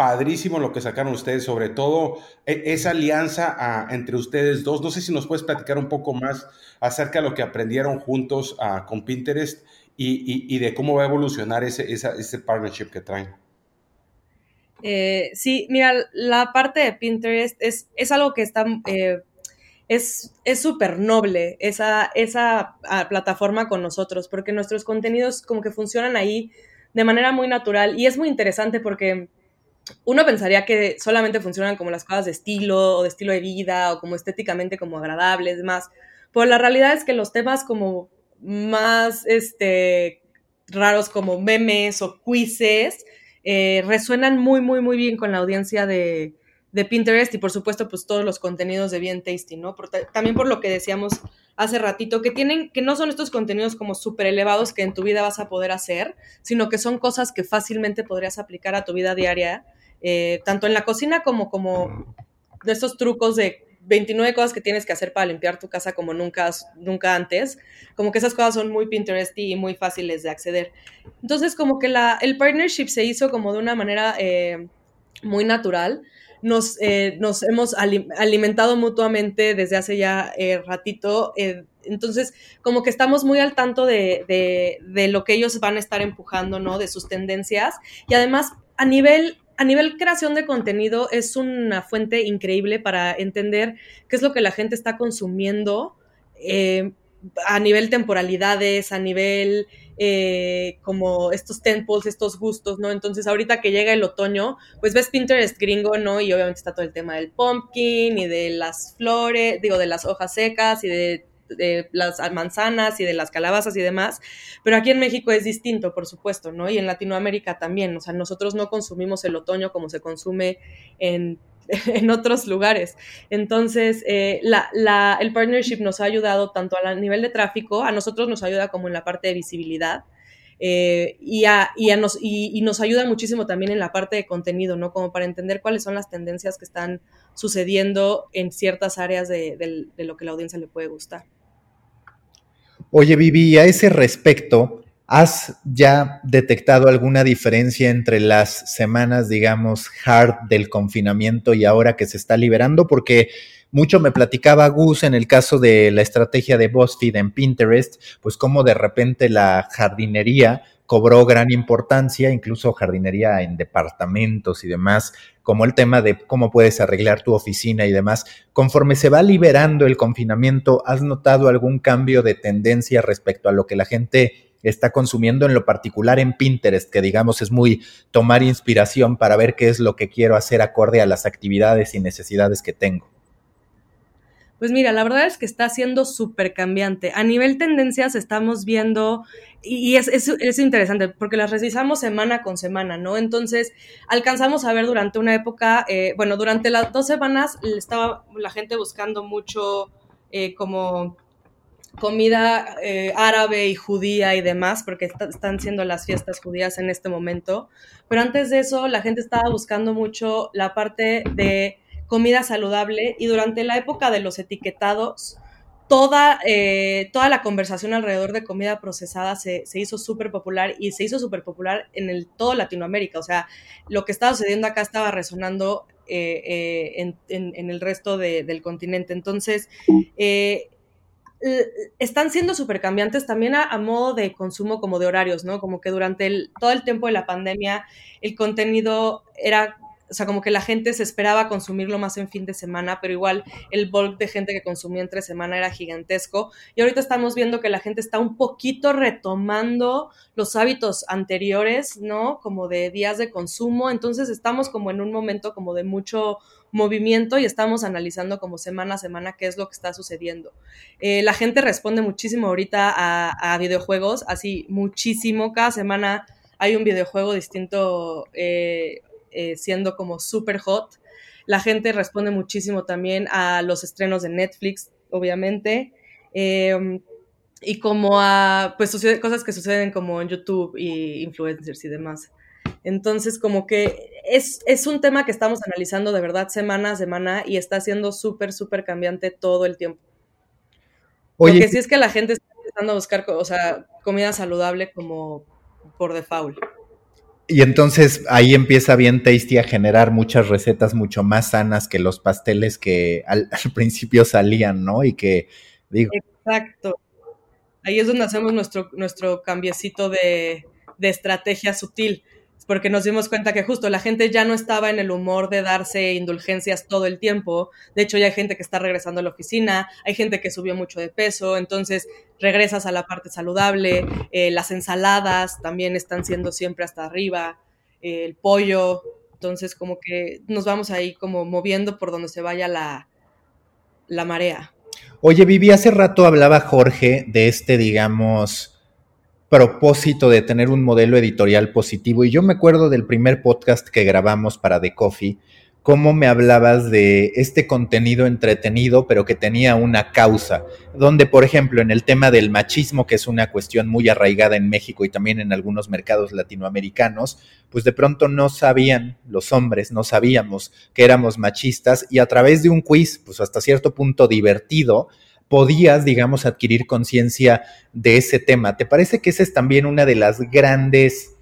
padrísimo lo que sacaron ustedes, sobre todo e, esa alianza entre ustedes dos. No sé si nos puedes platicar un poco más acerca de lo que aprendieron juntos con Pinterest y, de cómo va a evolucionar ese, ese partnership que traen. Eh, sí, mira, la parte de Pinterest es, es algo que está, eh, es súper noble, esa, esa plataforma con nosotros, porque nuestros contenidos como que funcionan ahí de manera muy natural y es muy interesante porque uno pensaría que solamente funcionan como las cosas de estilo o de estilo de vida o como estéticamente como agradables, más, pero la realidad es que los temas como más este, raros como memes o quizzes eh, resuenan muy, muy, muy bien con la audiencia de, de, Pinterest y por supuesto pues todos los contenidos de Bien Tasty, ¿no? también por lo que decíamos hace ratito, que tienen, que no son estos contenidos como súper elevados que en tu vida vas a poder hacer, sino que son cosas que fácilmente podrías aplicar a tu vida diaria, eh, tanto en la cocina como, como de estos trucos de 29 cosas que tienes que hacer para limpiar tu casa como nunca, nunca antes. Como que esas cosas son muy Pinterest y muy fáciles de acceder. Entonces, como que la, el partnership se hizo como de una manera eh, muy natural. Nos, eh, nos hemos alimentado mutuamente desde hace ya eh, ratito. entonces, como que estamos muy al tanto de, de, de lo que ellos van a estar empujando, ¿no? De sus tendencias. Y además, a nivel a nivel creación de contenido es una fuente increíble para entender qué es lo que la gente está consumiendo eh, a nivel temporalidades, a nivel eh, como estos temples, estos gustos, ¿no? Entonces ahorita que llega el otoño, pues ves Pinterest gringo, ¿no? Y obviamente está todo el tema del pumpkin y de las flores, digo, de las hojas secas y de de las manzanas y de las calabazas y demás, pero aquí en México es distinto, por supuesto, ¿no? Y en Latinoamérica también, o sea, nosotros no consumimos el otoño como se consume en, en otros lugares. Entonces, eh, la, el partnership nos ha ayudado tanto a nivel de tráfico, a nosotros nos ayuda como en la parte de visibilidad. Eh, y, nos, y, nos ayuda muchísimo también en la parte de contenido, ¿no? Como para entender cuáles son las tendencias que están sucediendo en ciertas áreas de lo que la audiencia le puede gustar. Oye, Vivi, a ese respecto, ¿Has ya detectado alguna diferencia entre las semanas, digamos, hard del confinamiento y ahora que se está liberando? Porque mucho me platicaba Gus en el caso de la estrategia de BuzzFeed en Pinterest, pues como de repente la jardinería cobró gran importancia, incluso jardinería en departamentos y demás, como el tema de cómo puedes arreglar tu oficina y demás. Conforme se va liberando el confinamiento, ¿has notado algún cambio de tendencia respecto a lo que la gente está consumiendo en lo particular en Pinterest, que digamos es muy tomar inspiración para ver qué es lo que quiero hacer acorde a las actividades y necesidades que tengo? Pues mira, la verdad es que está siendo súper cambiante. A nivel tendencias estamos viendo, y es, es, interesante, porque las revisamos semana con semana, ¿no? Entonces, alcanzamos a ver durante una época, eh, bueno, durante las dos semanas estaba la gente buscando mucho eh, como comida eh, árabe y judía y demás, porque están siendo las fiestas judías en este momento. Pero antes de eso, la gente estaba buscando mucho la parte de comida saludable y durante la época de los etiquetados, toda, eh, toda la conversación alrededor de comida procesada se, hizo súper popular y se hizo súper popular en el, todo Latinoamérica. O sea, lo que estaba sucediendo acá estaba resonando eh, en, el resto del continente. Entonces, están siendo súper cambiantes también a, modo de consumo como de horarios, ¿no? Como que durante el, todo el tiempo de la pandemia el contenido era, o sea, como que la gente se esperaba consumirlo más en fin de semana, pero igual el bulk de gente que consumía entre semana era gigantesco. Y ahorita estamos viendo que la gente está un poquito retomando los hábitos anteriores, ¿no? Como de días de consumo. Entonces estamos como en un momento como de mucho movimiento y estamos analizando como semana a semana qué es lo que está sucediendo. Eh, la gente responde muchísimo ahorita a, videojuegos, así muchísimo. Cada semana hay un videojuego distinto eh, eh, siendo como super hot. La gente responde muchísimo también a los estrenos de Netflix, obviamente. Em, y como a pues cosas que suceden como en YouTube y influencers y demás. Entonces, como que es, es, un tema que estamos analizando de verdad semana a semana y está siendo súper, súper cambiante todo el tiempo. Oye, Porque sí es que la gente está empezando a buscar, o sea, comida saludable como por default. Y entonces ahí empieza bien Tasty a generar muchas recetas mucho más sanas que los pasteles que al, principio salían, ¿no? Y que digo. Exacto. Ahí es donde hacemos nuestro, nuestro cambiecito de, de estrategia sutil porque nos dimos cuenta que justo la gente ya no estaba en el humor de darse indulgencias todo el tiempo. De hecho, ya hay gente que está regresando a la oficina, hay gente que subió mucho de peso, entonces regresas a la parte saludable. Eh, las ensaladas también están siendo siempre hasta arriba, eh, el pollo. Entonces, como que nos vamos ahí como moviendo por donde se vaya la, la marea. Oye, Vivi, hace rato hablaba Jorge de este, digamos, propósito de tener un modelo editorial positivo. Y yo me acuerdo del primer podcast que grabamos para The Coffee, cómo me hablabas de este contenido entretenido, pero que tenía una causa, donde, por ejemplo, en el tema del machismo, que es una cuestión muy arraigada en México y también en algunos mercados latinoamericanos, pues de pronto no sabían, los hombres no sabíamos que éramos machistas y a través de un quiz, pues hasta cierto punto divertido, podías, digamos, adquirir conciencia de ese tema. ¿Te parece que esa es también una de las grandes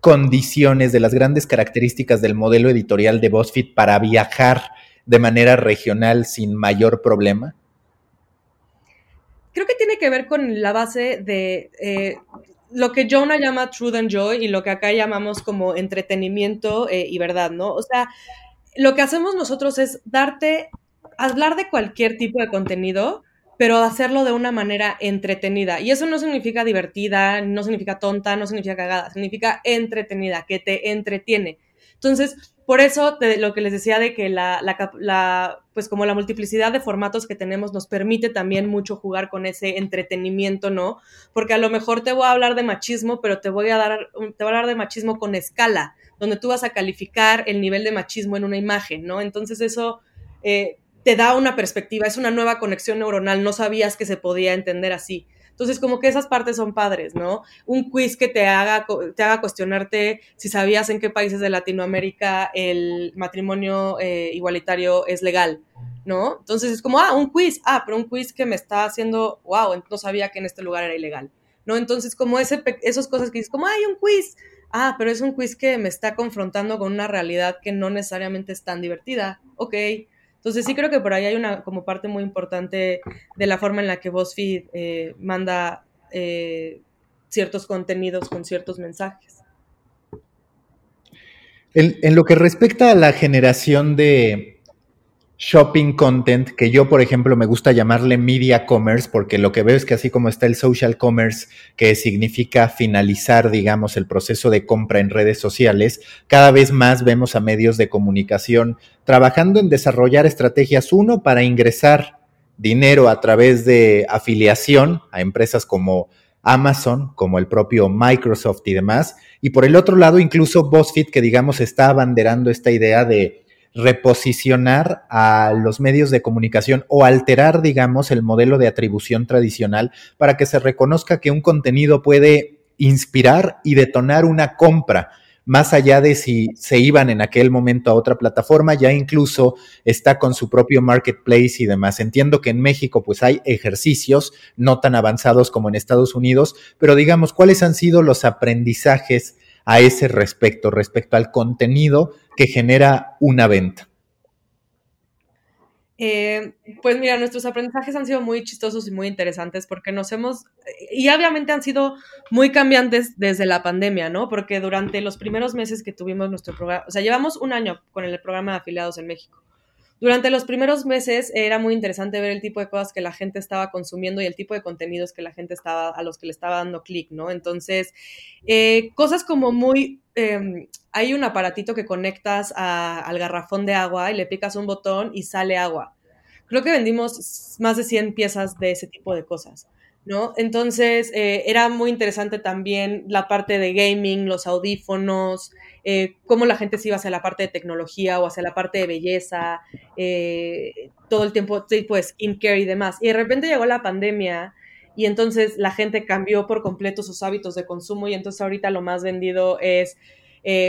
condiciones, de las grandes características del modelo editorial de BuzzFeed para viajar de manera regional sin mayor problema? Creo que tiene que ver con la base de eh, lo que Jonah llama truth and joy y lo que acá llamamos como entretenimiento eh, y verdad, ¿no? O sea, lo que hacemos nosotros es darte, hablar de cualquier tipo de contenido, pero hacerlo de una manera entretenida. Y eso no significa divertida, no significa tonta, no significa cagada, significa entretenida, que te entretiene. Entonces, por eso lo que les decía de que la, la, pues como la multiplicidad de formatos que tenemos nos permite también mucho jugar con ese entretenimiento, ¿no? Porque a lo mejor te voy a hablar de machismo, pero te voy a dar, te voy a hablar de machismo con escala, donde tú vas a calificar el nivel de machismo en una imagen, ¿no? Entonces eso eh, te da una perspectiva, es una nueva conexión neuronal, no sabías que se podía entender así. Entonces, como que esas partes son padres, ¿no? Un quiz que te haga, te haga cuestionarte si sabías en qué países de Latinoamérica el matrimonio eh, igualitario es legal, ¿no? Entonces es como, ah, un quiz, ah, pero un quiz que me está haciendo, wow, no sabía que en este lugar era ilegal, ¿no? Entonces, como ese, esas cosas que dices, como, hay un quiz, ah, pero es un quiz que me está confrontando con una realidad que no necesariamente es tan divertida, ok. Entonces sí creo que por ahí hay una como parte muy importante de la forma en la que BuzzFeed eh, manda eh, ciertos contenidos con ciertos mensajes. en, lo que respecta a la generación de, shopping content, que yo, por ejemplo, me gusta llamarle media commerce, porque lo que veo es que así como está el social commerce, que significa finalizar, digamos, el proceso de compra en redes sociales, cada vez más vemos a medios de comunicación trabajando en desarrollar estrategias, uno, para ingresar dinero a través de afiliación a empresas como Amazon, como el propio Microsoft y demás, y por el otro lado, incluso BuzzFeed, que digamos está abanderando esta idea de reposicionar a los medios de comunicación o alterar, digamos, el modelo de atribución tradicional para que se reconozca que un contenido puede inspirar y detonar una compra, más allá de si se iban en aquel momento a otra plataforma, ya incluso está con su propio marketplace y demás. Entiendo que en México pues hay ejercicios no tan avanzados como en Estados Unidos, pero digamos, ¿cuáles han sido los aprendizajes a ese respecto, respecto al contenido que genera una venta? Eh, pues mira, nuestros aprendizajes han sido muy chistosos y muy interesantes porque nos hemos, y obviamente han sido muy cambiantes desde la pandemia, ¿no? Porque durante los primeros meses que tuvimos nuestro programa, o sea, llevamos un año con el programa de afiliados en México. Durante los primeros meses era muy interesante ver el tipo de cosas que la gente estaba consumiendo y el tipo de contenidos que la gente estaba, a los que le estaba dando clic, ¿no? Entonces, eh, cosas como muy, em, hay un aparatito que conectas al garrafón de agua y le picas un botón y sale agua. Creo que vendimos más de 100 piezas de ese tipo de cosas. ¿No? Entonces, eh, era muy interesante también la parte de gaming, los audífonos, eh, cómo la gente se iba hacia la parte de tecnología o hacia la parte de belleza, eh, todo el tiempo, tipo de skincare y demás. Y de repente llegó la pandemia y entonces la gente cambió por completo sus hábitos de consumo y entonces ahorita lo más vendido es,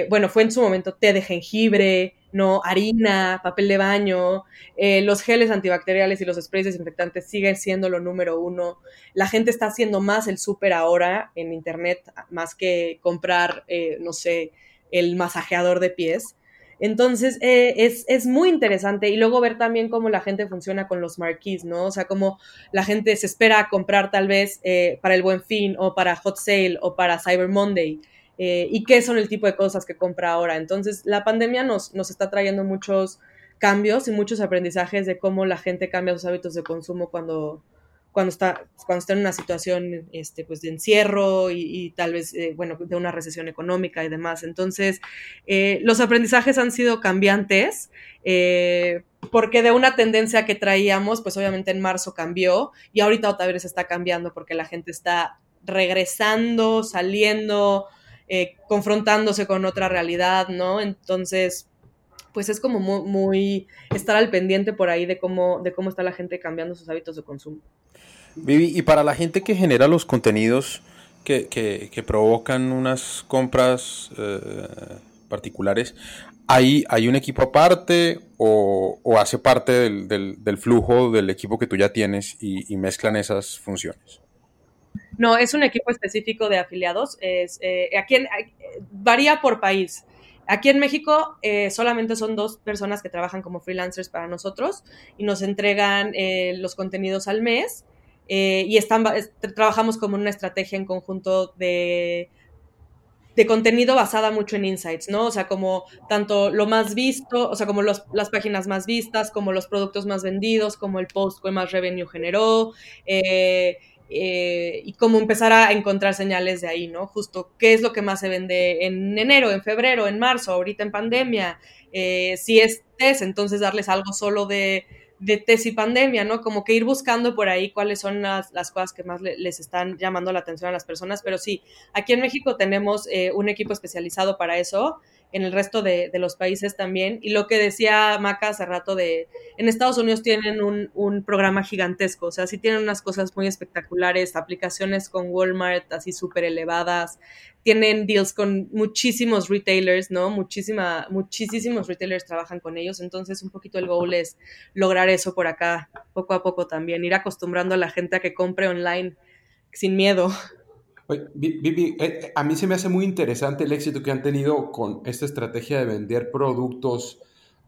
bueno, fue en su momento té de jengibre, ¿no? Harina, papel de baño, eh, los geles antibacteriales y los sprays desinfectantes siguen siendo lo número uno. La gente está haciendo más el súper ahora en internet, más que comprar, eh, no sé, el masajeador de pies. Entonces, eh, es, es, muy interesante y luego ver también cómo la gente funciona con los marquis, ¿no? O sea, cómo la gente se espera a comprar tal vez para el buen fin o para hot sale o para Cyber Monday eh, y qué son el tipo de cosas que compra ahora. Entonces, la pandemia nos, nos está trayendo muchos cambios y muchos aprendizajes de cómo la gente cambia sus hábitos de consumo cuando, cuando, está, cuando está en una situación este, pues, de encierro y, tal vez, eh, bueno, de una recesión económica y demás. Entonces, eh, los aprendizajes han sido cambiantes. porque de una tendencia que traíamos, pues obviamente en marzo cambió y ahorita otra vez está cambiando porque la gente está regresando, saliendo, eh, confrontándose con otra realidad, ¿no? Entonces, pues es como muy, estar al pendiente por ahí de cómo, de cómo está la gente cambiando sus hábitos de consumo. Vivi, y para la gente que genera los contenidos que, provocan unas compras eh, particulares, ¿hay, ¿hay un equipo aparte o, hace parte del, flujo del equipo que tú ya tienes y mezclan esas funciones? No, es un equipo específico de afiliados. Es, eh, aquí varía por país. Aquí en México eh, solamente son dos personas que trabajan como freelancers para nosotros y nos entregan eh, los contenidos al mes y están, trabajamos como una estrategia en conjunto de, de contenido basada mucho en insights, ¿no? O sea, como tanto lo más visto, o sea, como las páginas más vistas, como los productos más vendidos, como el post que más revenue generó. Eh, eh, y cómo empezar a encontrar señales de ahí, ¿no? Justo qué es lo que más se vende en enero, en febrero, en marzo, ahorita en pandemia. Eh, si es test, entonces darles algo solo de, de test y pandemia, ¿no? Como que ir buscando por ahí cuáles son las, cosas que más les están llamando la atención a las personas. Pero sí, aquí en México tenemos eh, un equipo especializado para eso. En el resto de, los países también. Y lo que decía Maca hace rato de, en Estados Unidos tienen un, un programa gigantesco, o sea, sí tienen unas cosas muy espectaculares, aplicaciones con Walmart así súper elevadas, tienen deals con muchísimos retailers, ¿no? Muchísima, muchísimos retailers trabajan con ellos, entonces un poquito el goal es lograr eso por acá, poco a poco también, ir acostumbrando a la gente a que compre online sin miedo. Vivi, eh, a mí se me hace muy interesante el éxito que han tenido con esta estrategia de vender productos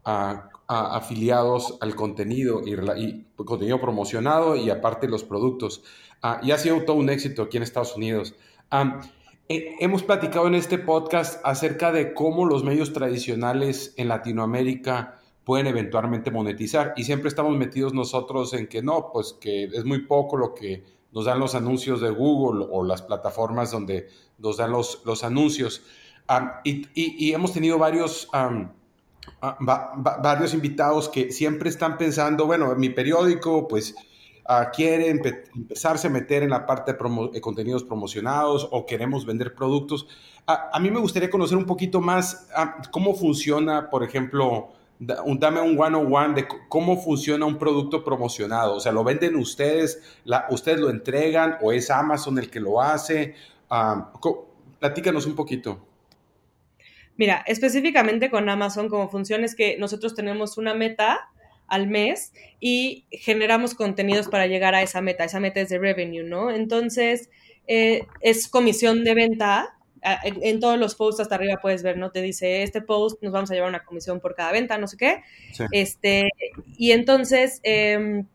a, afiliados al contenido y, contenido promocionado y aparte los productos. Ah, y ha sido todo un éxito aquí en Estados Unidos. Eh, hemos platicado en este podcast acerca de cómo los medios tradicionales en Latinoamérica pueden eventualmente monetizar y siempre estamos metidos nosotros en que no, pues que es muy poco lo que nos dan los anuncios de Google o las plataformas donde nos dan los, los anuncios. y, hemos tenido varios, varios invitados que siempre están pensando, bueno, mi periódico pues uh, quiere empezarse a meter en la parte de, contenidos promocionados o queremos vender productos. a mí me gustaría conocer un poquito más cómo funciona, por ejemplo, dame un one-on-one de cómo funciona un producto promocionado. O sea, ¿lo venden ustedes? ¿Ustedes lo entregan o es Amazon el que lo hace? Platícanos un poquito. Mira, específicamente con Amazon, cómo funciona es que nosotros tenemos una meta al mes y generamos contenidos para llegar a esa meta. Esa meta es de revenue, ¿no? Entonces, eh, es comisión de venta en, todos los posts hasta arriba puedes ver, ¿no? Te dice, este post nos vamos a llevar una comisión por cada venta, no sé qué. Este, y entonces, em,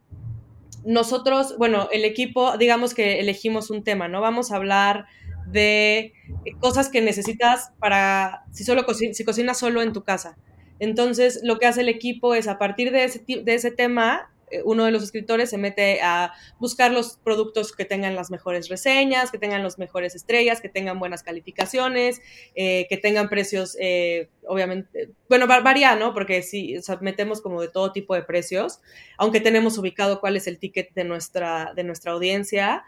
nosotros, bueno, el equipo, digamos que elegimos un tema, ¿no? Vamos a hablar de cosas que necesitas para, si, solo si cocinas solo en tu casa. Entonces, lo que hace el equipo es a partir de ese, de ese tema, uno de los escritores se mete a buscar los productos que tengan las mejores reseñas, que tengan las mejores estrellas, que tengan buenas calificaciones, eh, que tengan precios, eh, obviamente, bueno, varía, ¿no? Porque sí, metemos como de todo tipo de precios, aunque tenemos ubicado cuál es el ticket de nuestra, de nuestra audiencia.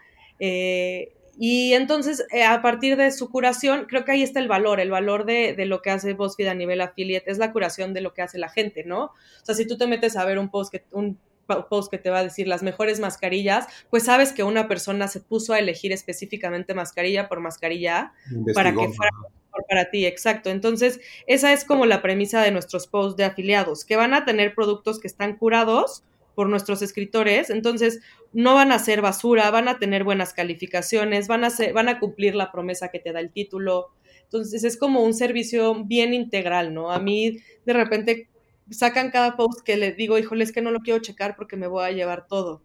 y entonces, a partir de su curación, creo que ahí está el valor, el valor de, de, lo que hace BuzzFeed a nivel affiliate, es la curación de lo que hace la gente, ¿no? O sea, si tú te metes a ver un post, que, un post que te va a decir las mejores mascarillas, pues sabes que una persona se puso a elegir específicamente mascarilla por mascarilla para que fuera mejor para ti, exacto. Entonces, esa es como la premisa de nuestros posts de afiliados, que van a tener productos que están curados por nuestros escritores, entonces no van a ser basura, van a tener buenas calificaciones, van a, ser, van a cumplir la promesa que te da el título. Entonces es como un servicio bien integral, ¿no? A mí de repente sacan cada post que le digo, híjole, es que no lo quiero checar porque me voy a llevar todo.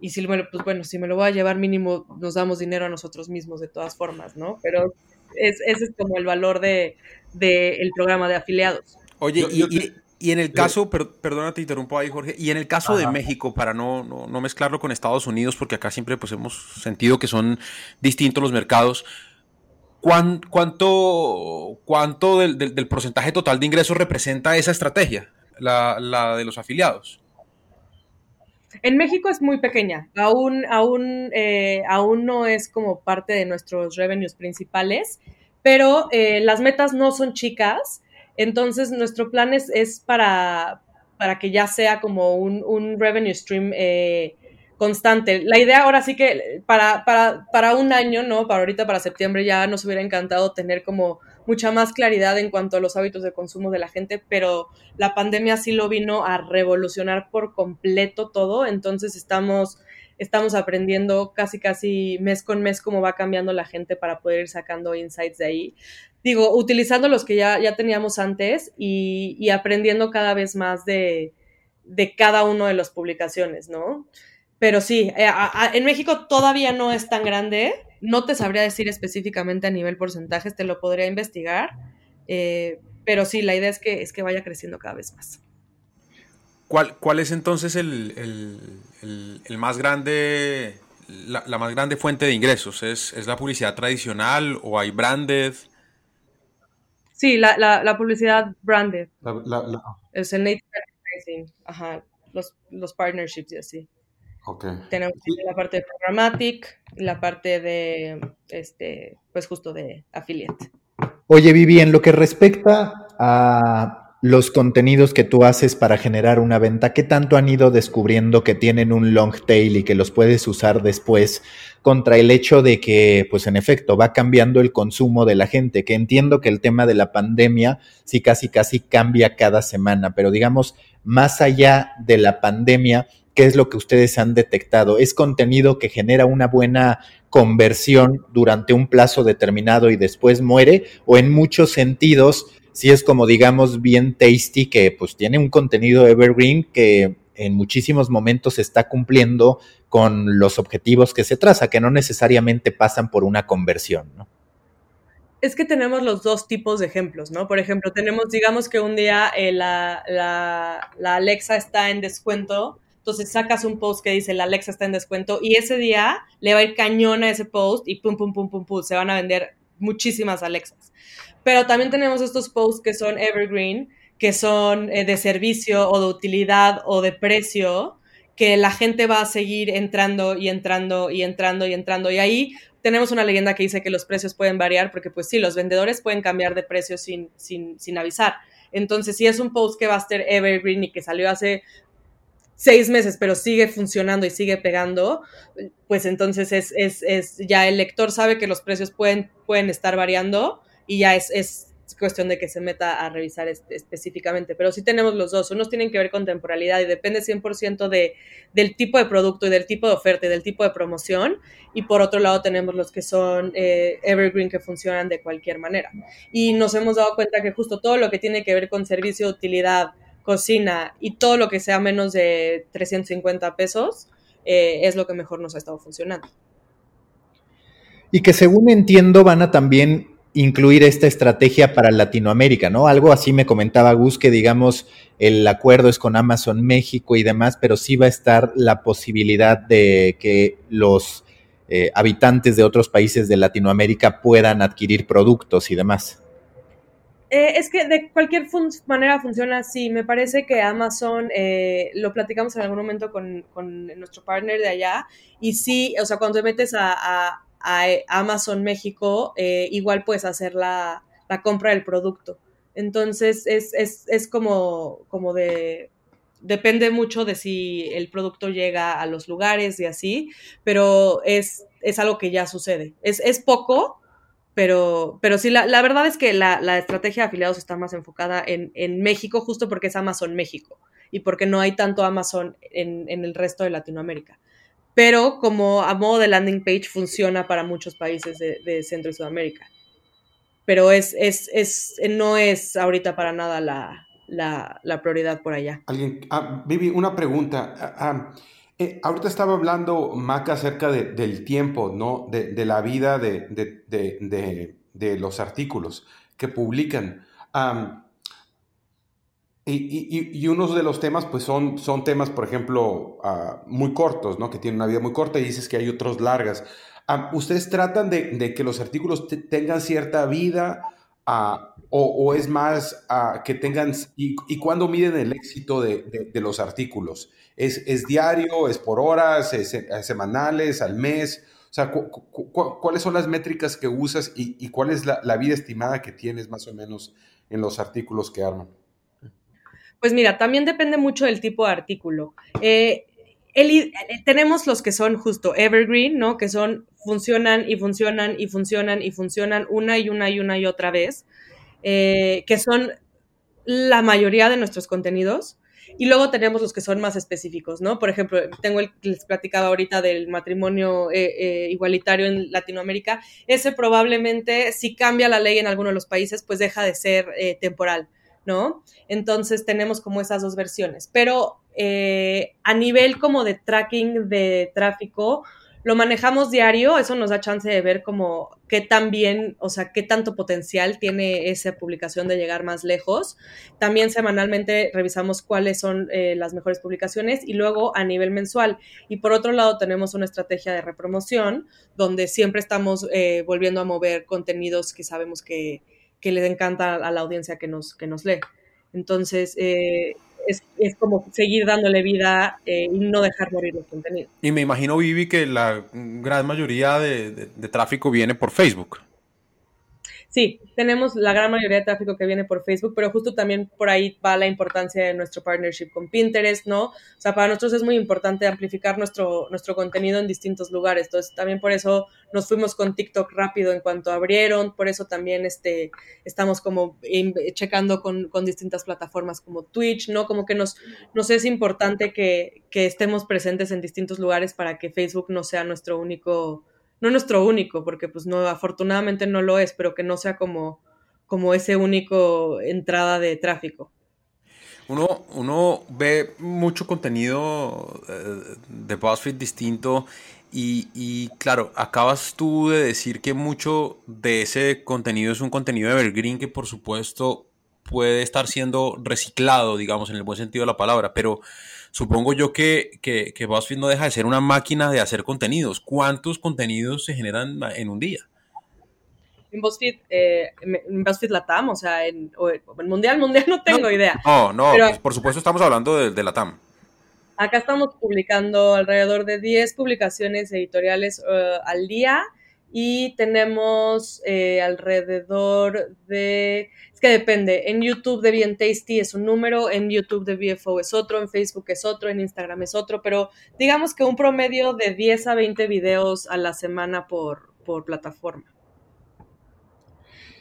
Y si, bueno, pues bueno, si me lo voy a llevar mínimo, nos damos dinero a nosotros mismos de todas formas, ¿no? Pero es, ese es como el valor de, el programa de afiliados. Oye, y, y, en el caso, perdona, te interrumpo ahí, Jorge, y en el caso de México, para no, no, no, mezclarlo con Estados Unidos, porque acá siempre pues hemos sentido que son distintos los mercados, ¿Cuánto, cuánto del, porcentaje total de ingresos representa esa estrategia, la, de los afiliados? En México es muy pequeña, aún, aún, eh, aún no es como parte de nuestros revenues principales, pero eh, las metas no son chicas, entonces nuestro plan es, es para, para que ya sea como un, un revenue stream eh, constante. La idea ahora sí que para, para, para un año, ¿no? Para ahorita, para septiembre, ya nos hubiera encantado tener como mucha más claridad en cuanto a los hábitos de consumo de la gente, pero la pandemia sí lo vino a revolucionar por completo todo, entonces estamos, estamos aprendiendo casi, casi mes con mes cómo va cambiando la gente para poder ir sacando insights de ahí. Digo, utilizando los que ya, ya teníamos antes y, y aprendiendo cada vez más de, de cada uno de las publicaciones, ¿no? Pero sí, eh, en México todavía no es tan grande. No te sabría decir específicamente a nivel porcentajes, te lo podría investigar. Eh, pero sí, la idea es que, es que vaya creciendo cada vez más. ¿Cuál, cuál es entonces el, más grande, la, más grande fuente de ingresos? ¿Es, ¿Es, la publicidad tradicional o hay branded? Sí, la, la publicidad branded. es el native advertising, ajá, los, los partnerships y así. Tenemos la parte de programmatic y la parte de, este, pues justo de affiliate. Oye, Vivi, en lo que respecta a los contenidos que tú haces para generar una venta, ¿qué tanto han ido descubriendo que tienen un long tail y que los puedes usar después contra el hecho de que, pues en efecto, va cambiando el consumo de la gente? Que entiendo que el tema de la pandemia sí casi casi cambia cada semana, pero digamos, más allá de la pandemia, ¿qué es lo que ustedes han detectado? ¿Es contenido que genera una buena conversión durante un plazo determinado y después muere? ¿O en muchos sentidos sí es como digamos bien tasty, que pues tiene un contenido evergreen que en muchísimos momentos está cumpliendo con los objetivos que se traza, que no necesariamente pasan por una conversión, ¿no? Es que tenemos los dos tipos de ejemplos, ¿no? Por ejemplo, tenemos, digamos que un día eh, la, la, Alexa está en descuento, entonces sacas un post que dice la Alexa está en descuento y ese día le va a ir cañón a ese post y pum, pum, pum, pum, pum, se van a vender muchísimas Alexas. Pero también tenemos estos posts que son evergreen, que son eh, de servicio o de utilidad o de precio, que la gente va a seguir entrando y entrando y entrando y entrando. Y ahí tenemos una leyenda que dice que los precios pueden variar, porque pues sí, los vendedores pueden cambiar de precio sin, sin, sin avisar. Entonces, si es un post que va a ser evergreen y que salió hace seis meses, pero sigue funcionando y sigue pegando, pues entonces es, es, es, ya el lector sabe que los precios pueden, pueden estar variando y ya es, es cuestión de que se meta a revisar específicamente. Pero sí tenemos los dos. Unos tienen que ver con temporalidad y depende 100% de, del tipo de producto y del tipo de oferta y del tipo de promoción. Y por otro lado tenemos los que son eh, evergreen que funcionan de cualquier manera. Y nos hemos dado cuenta que justo todo lo que tiene que ver con servicio, utilidad, cocina y todo lo que sea menos de 350 pesos eh, es lo que mejor nos ha estado funcionando. Y que según entiendo van a también incluir esta estrategia para Latinoamérica, ¿no? Algo así me comentaba Gus, que digamos el acuerdo es con Amazon México y demás, pero sí va a estar la posibilidad de que los eh, habitantes de otros países de Latinoamérica puedan adquirir productos y demás. Eh, es que de cualquier manera funciona así. Me parece que Amazon, eh, lo platicamos en algún momento con, nuestro partner de allá, y sí, o sea, cuando te metes a a Amazon México, eh, igual puedes hacer la, compra del producto. Entonces es, como, como de, depende mucho de si el producto llega a los lugares y así, pero es, es algo que ya sucede. Es, poco, pero, pero sí, la, verdad es que la, estrategia de afiliados está más enfocada en, México, justo porque es Amazon México y porque no hay tanto Amazon en, en el resto de Latinoamérica pero como a modo de landing page funciona para muchos países de, Centro y Sudamérica. Pero es, es, es, no es ahorita para nada la, prioridad por allá. Alguien, ah, Vivi, una pregunta. Ah, ah, eh, ahorita estaba hablando Maca acerca del tiempo, ¿no? De, la vida de, los artículos que publican. Y, uno de los temas, pues son, son temas, por ejemplo, ah, muy cortos, ¿no? Que tienen una vida muy corta y dices que hay otros largas. Ah, ¿Ustedes tratan de, que los artículos tengan cierta vida ah, o, es más que tengan... Y, y, cuándo miden el éxito de, los artículos? ¿Es, ¿Es, diario? ¿Es por horas? ¿Es, semanales? ¿Al mes? O sea, ¿cuáles son las métricas que usas y, cuál es la, vida estimada que tienes más o menos en los artículos que arman? Pues mira, también depende mucho del tipo de artículo. Eh, eh, tenemos los que son justo evergreen, ¿no? Que son, funcionan y funcionan y funcionan y funcionan una y una y una y otra vez, eh, que son la mayoría de nuestros contenidos. Y luego tenemos los que son más específicos, ¿no? Por ejemplo, tengo el que les platicaba ahorita del matrimonio igualitario en Latinoamérica. Ese probablemente, si cambia la ley en alguno de los países, pues deja de ser temporal. ¿no? Entonces tenemos como esas dos versiones. Pero eh, a nivel como de tracking de tráfico, lo manejamos diario, eso nos da chance de ver como qué tan bien, o sea, qué tanto potencial tiene esa publicación de llegar más lejos. También semanalmente revisamos cuáles son eh, las mejores publicaciones y luego a nivel mensual. Y por otro lado tenemos una estrategia de repromoción donde siempre estamos eh, volviendo a mover contenidos que sabemos que, que les encanta a la audiencia que nos, que nos lee. Entonces, eh, es, como seguir dándole vida eh, y no dejar morir los contenidos. Y me imagino, Vivi, que la gran mayoría de, tráfico viene por Facebook. Sí, tenemos la gran mayoría de tráfico que viene por Facebook, pero justo también por ahí va la importancia de nuestro partnership con Pinterest, ¿no? O sea, para nosotros es muy importante amplificar nuestro, nuestro contenido en distintos lugares. Entonces, también por eso nos fuimos con TikTok rápido en cuanto abrieron, por eso también este, estamos como checando con, con distintas plataformas como Twitch, ¿no? Como que nos, nos es importante que, que estemos presentes en distintos lugares para que Facebook no sea nuestro único no nuestro único, porque pues no, afortunadamente no lo es, pero que no sea como, como ese único entrada de tráfico. Uno, uno ve mucho contenido eh, de BuzzFeed distinto y, y, claro, acabas tú de decir que mucho de ese contenido es un contenido evergreen que por supuesto puede estar siendo reciclado, digamos, en el buen sentido de la palabra, pero supongo yo que, que, que BuzzFeed no deja de ser una máquina de hacer contenidos. ¿Cuántos contenidos se generan en un día? En BuzzFeed, eh, en BuzzFeed Latam, o sea, en, Mundial, Mundial no tengo idea. No, no, pues, por supuesto estamos hablando de, de Latam. Acá estamos publicando alrededor de 10 publicaciones editoriales uh, al día y tenemos eh, alrededor de, es que depende, en YouTube de Bien Tasty es un número, en YouTube de BFO es otro, en Facebook es otro, en Instagram es otro, pero digamos que un promedio de 10 a 20 videos a la semana por, por plataforma.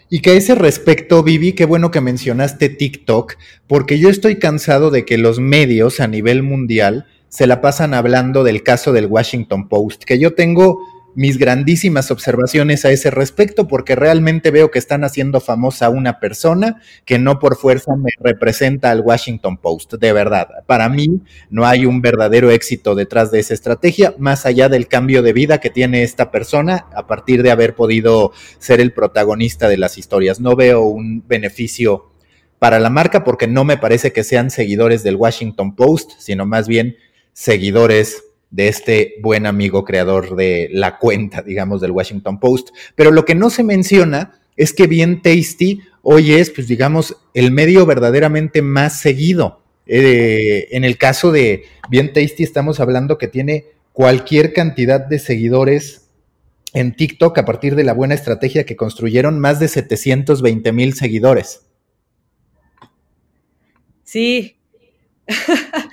Y que a ese respecto, Vivi, qué bueno que mencionaste TikTok, porque yo estoy cansado de que los medios a nivel mundial se la pasan hablando del caso del Washington Post, que yo tengo mis grandísimas observaciones a ese respecto, porque realmente veo que están haciendo famosa a una persona que no por fuerza me representa al Washington Post, de verdad. Para mí no hay un verdadero éxito detrás de esa estrategia, más allá del cambio de vida que tiene esta persona a partir de haber podido ser el protagonista de las historias. No veo un beneficio para la marca porque no me parece que sean seguidores del Washington Post, sino más bien seguidores de este buen amigo creador de la cuenta, digamos, del Washington Post. Pero lo que no se menciona es que Bien Tasty hoy es, pues digamos, el medio verdaderamente más seguido. Eh, en el caso de Bien Tasty estamos hablando que tiene cualquier cantidad de seguidores en TikTok a partir de la buena estrategia que construyeron, más de 720 mil seguidores. Sí.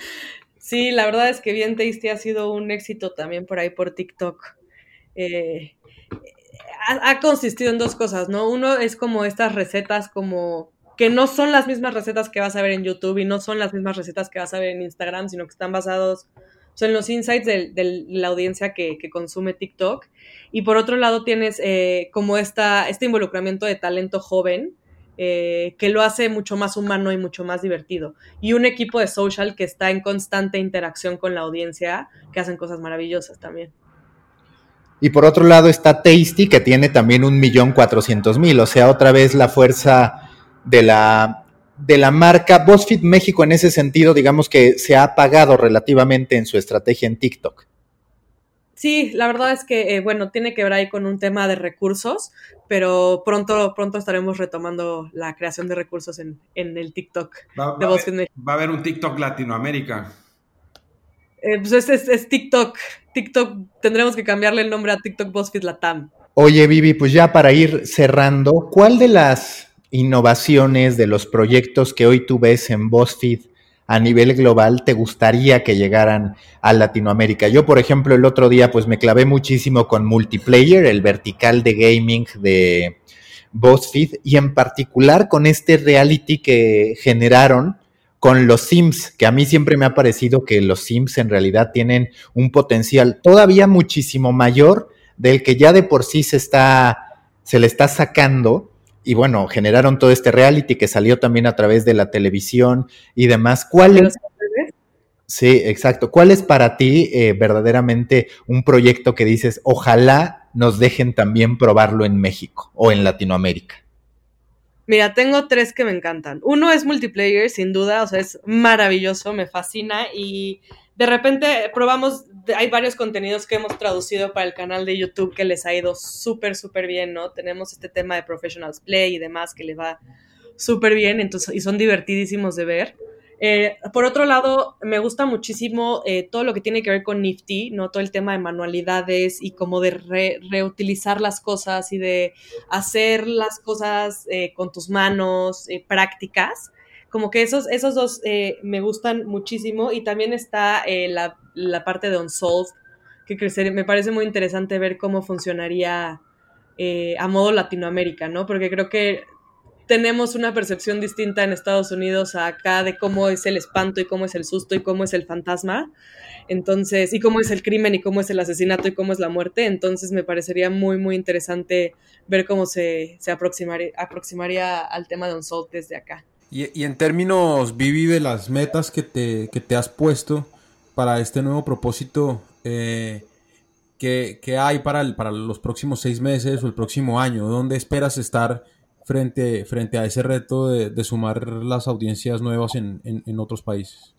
Sí, la verdad es que Bien Tasty ha sido un éxito también por ahí por TikTok. Eh, ha, consistido en dos cosas, ¿no? Uno es como estas recetas como que no son las mismas recetas que vas a ver en YouTube y no son las mismas recetas que vas a ver en Instagram, sino que están basados en los insights de, la audiencia que, consume TikTok. Y por otro lado tienes eh, como esta, este involucramiento de talento joven eh, que lo hace mucho más humano y mucho más divertido. Y un equipo de social que está en constante interacción con la audiencia, que hacen cosas maravillosas también. Y por otro lado está Tasty, que tiene también un millón cuatrocientos mil, o sea, otra vez la fuerza de la, de la marca. BuzzFeed México en ese sentido, digamos que se ha apagado relativamente en su estrategia en TikTok. Sí, la verdad es que, eh, bueno, tiene que ver ahí con un tema de recursos, pero pronto, pronto estaremos retomando la creación de recursos en, el TikTok va, de va, va a haber un TikTok Latinoamérica. Eh, pues es, es, TikTok. TikTok, tendremos que cambiarle el nombre a TikTok BuzzFeed Latam. Oye, Vivi, pues ya para ir cerrando, ¿cuál de las innovaciones, de los proyectos que hoy tú ves en BuzzFeed a nivel global te gustaría que llegaran a Latinoamérica? Yo, por ejemplo, el otro día pues me clavé muchísimo con multiplayer, el vertical de gaming de BuzzFeed y en particular con este reality que generaron con los Sims, que a mí siempre me ha parecido que los Sims en realidad tienen un potencial todavía muchísimo mayor del que ya de por sí se está se le está sacando y bueno, generaron todo este reality que salió también a través de la televisión y demás. ¿Cuál es? Sí, exacto. ¿Cuál es para ti eh, verdaderamente un proyecto que dices, ojalá nos dejen también probarlo en México o en Latinoamérica? Mira, tengo tres que me encantan. Uno es multiplayer, sin duda, o sea, es maravilloso, me fascina y de repente probamos, hay varios contenidos que hemos traducido para el canal de YouTube que les ha ido súper, súper bien, ¿no? Tenemos este tema de Professionals Play y demás que les va súper bien, entonces, y son divertidísimos de ver. Eh, por otro lado, me gusta muchísimo eh, todo lo que tiene que ver con Nifty, ¿no? Todo el tema de manualidades y como de reutilizar las cosas y de hacer las cosas eh, con tus manos, prácticas. Como que esos, esos dos me gustan muchísimo. Y también está la, la, parte de Unsolved, que crecer, me parece muy interesante ver cómo funcionaría a modo Latinoamérica, ¿no? Porque creo que tenemos una percepción distinta en Estados Unidos acá de cómo es el espanto y cómo es el susto y cómo es el fantasma. Entonces, y cómo es el crimen y cómo es el asesinato y cómo es la muerte. Entonces, me parecería muy, muy interesante ver cómo se, se aproximaría, aproximaría al tema de Unsolved desde acá. Y, en términos, Vivi, de las metas que te, que te has puesto para este nuevo propósito, eh, ¿qué, hay para, el, para los próximos seis meses o el próximo año? ¿Dónde esperas estar? frente, frente a ese reto de, sumar las audiencias nuevas en, otros países?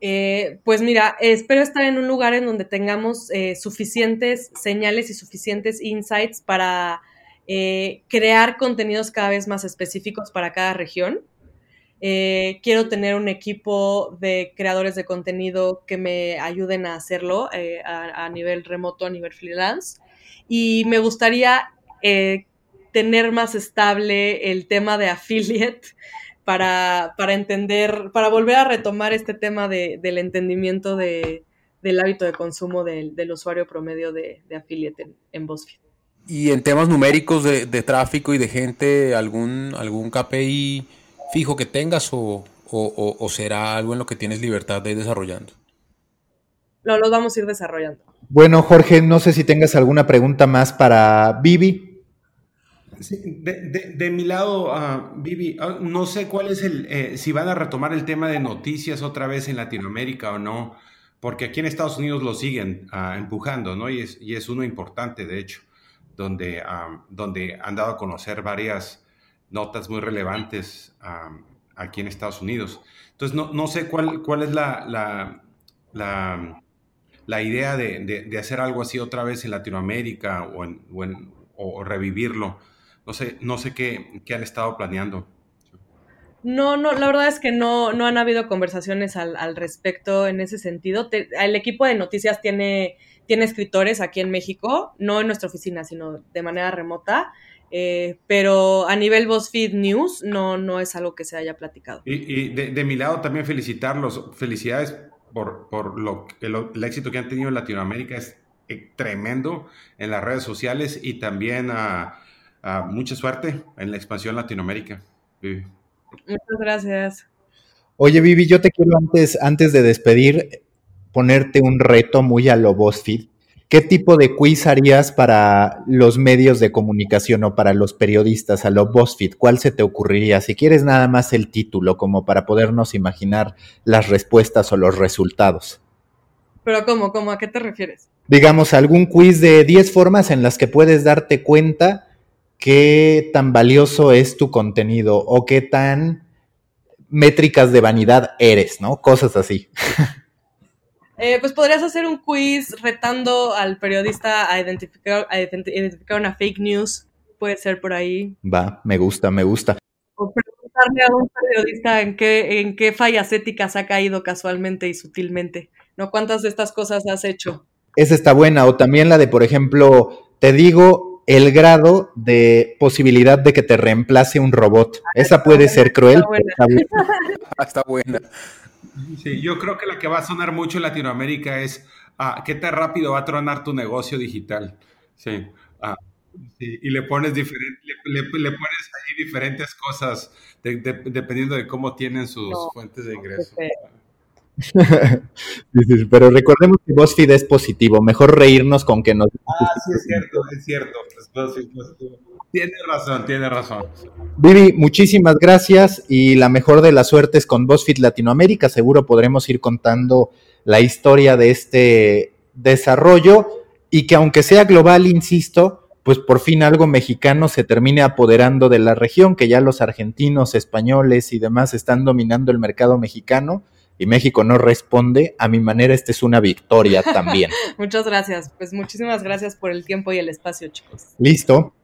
Eh, pues mira, espero estar en un lugar en donde tengamos eh, suficientes señales y suficientes insights para eh, crear contenidos cada vez más específicos para cada región. quiero tener un equipo de creadores de contenido que me ayuden a hacerlo a, a, nivel remoto, a nivel freelance. Y me gustaría tener más estable el tema de affiliate para, para entender, para volver a retomar este tema de, del entendimiento de, del hábito de consumo del, del usuario promedio de, affiliate en, en. Y en temas numéricos de, de, tráfico y de gente, ¿algún, algún KPI fijo que tengas o, o, o será algo en lo que tienes libertad de ir desarrollando? Lo, lo vamos a ir desarrollando. Bueno, Jorge, no sé si tengas alguna pregunta más para Vivi de, mi lado, uh, Vivi, ah, no sé cuál es el, eh, si van a retomar el tema de noticias otra vez en Latinoamérica o no, porque aquí en Estados Unidos lo siguen ah, empujando, ¿no? Y es, y es, uno importante, de hecho, donde, donde han dado a conocer varias notas muy relevantes aquí en Estados Unidos. Entonces, no, no sé cuál, cuál es la, la, la, idea de, de, hacer algo así otra vez en Latinoamérica o, en, o, revivirlo. No sé, no sé qué, han estado planeando. No, no, la verdad es que no, no han habido conversaciones al, respecto en ese sentido. el equipo de noticias tiene, tiene escritores aquí en México, no en nuestra oficina, sino de manera remota. Eh, pero a nivel BuzzFeed News no, no es algo que se haya platicado. Y, de, mi lado también felicitarlos, felicidades por, por lo, el, el, éxito que han tenido en Latinoamérica, es eh, tremendo en las redes sociales y también a mucha suerte en la expansión Latinoamérica, Vivi. Muchas gracias. Oye, Vivi, yo te quiero antes, antes de despedir ponerte un reto muy a lo BuzzFeed. ¿Qué tipo de quiz harías para los medios de comunicación o para los periodistas a lo BuzzFeed? ¿Cuál se te ocurriría? Si quieres nada más el título, como para podernos imaginar las respuestas o los resultados. Pero ¿cómo? ¿Cómo? ¿A qué te refieres? Digamos, algún quiz de 10 formas en las que puedes darte cuenta qué tan valioso es tu contenido o qué tan métricas de vanidad eres, ¿no? Cosas así. Eh, pues podrías hacer un quiz retando al periodista a identificar, a identificar una fake news. Puede ser por ahí. Va, me gusta, me gusta. O preguntarle a un periodista en qué, en qué fallas éticas ha caído casualmente y sutilmente. ¿No? ¿Cuántas de estas cosas has hecho? Esa está buena. O también la de, por ejemplo, te digo el grado de posibilidad de que te reemplace un robot. Esa puede ser cruel. Está buena. Sí, yo creo que la que va a sonar mucho en Latinoamérica es ah, qué tan rápido va a tronar tu negocio digital. Sí. Ah, y le pones, diferente, le, pones ahí diferentes cosas dependiendo de cómo tienen sus fuentes de ingreso. Pero recordemos que BuzzFeed es positivo. Mejor reírnos con que nos. Ah, sí, es cierto, es cierto. Tiene razón, tiene razón. Vivi, muchísimas gracias y la mejor de las suertes con BuzzFeed Latinoamérica. Seguro podremos ir contando la historia de este desarrollo y que aunque sea global, insisto, pues por fin algo mexicano se termine apoderando de la región, que ya los argentinos, españoles y demás están dominando el mercado mexicano y México no responde, a mi manera esta es una victoria también. Muchas gracias. Pues muchísimas gracias por el tiempo y el espacio, chicos. Listo.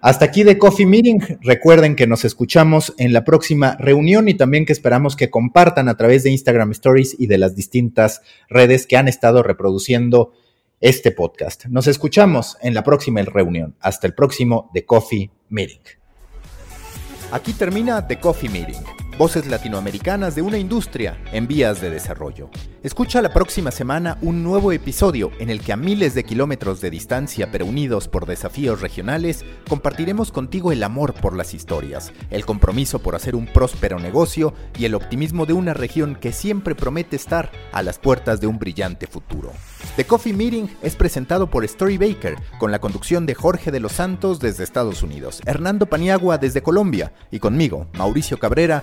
Hasta aquí de Coffee Meeting. Recuerden que nos escuchamos en la próxima reunión y también que esperamos que compartan a través de Instagram Stories y de las distintas redes que han estado reproduciendo este podcast. Nos escuchamos en la próxima reunión. Hasta el próximo The Coffee Meeting. Aquí termina The Coffee Meeting Voces latinoamericanas de una industria en vías de desarrollo. Escucha la próxima semana un nuevo episodio en el que a miles de kilómetros de distancia pero unidos por desafíos regionales, compartiremos contigo el amor por las historias, el compromiso por hacer un próspero negocio y el optimismo de una región que siempre promete estar a las puertas de un brillante futuro. The Coffee Meeting es presentado por Story Baker, con la conducción de Jorge de los Santos desde Estados Unidos, Hernando Paniagua desde Colombia y conmigo, Mauricio Cabrera,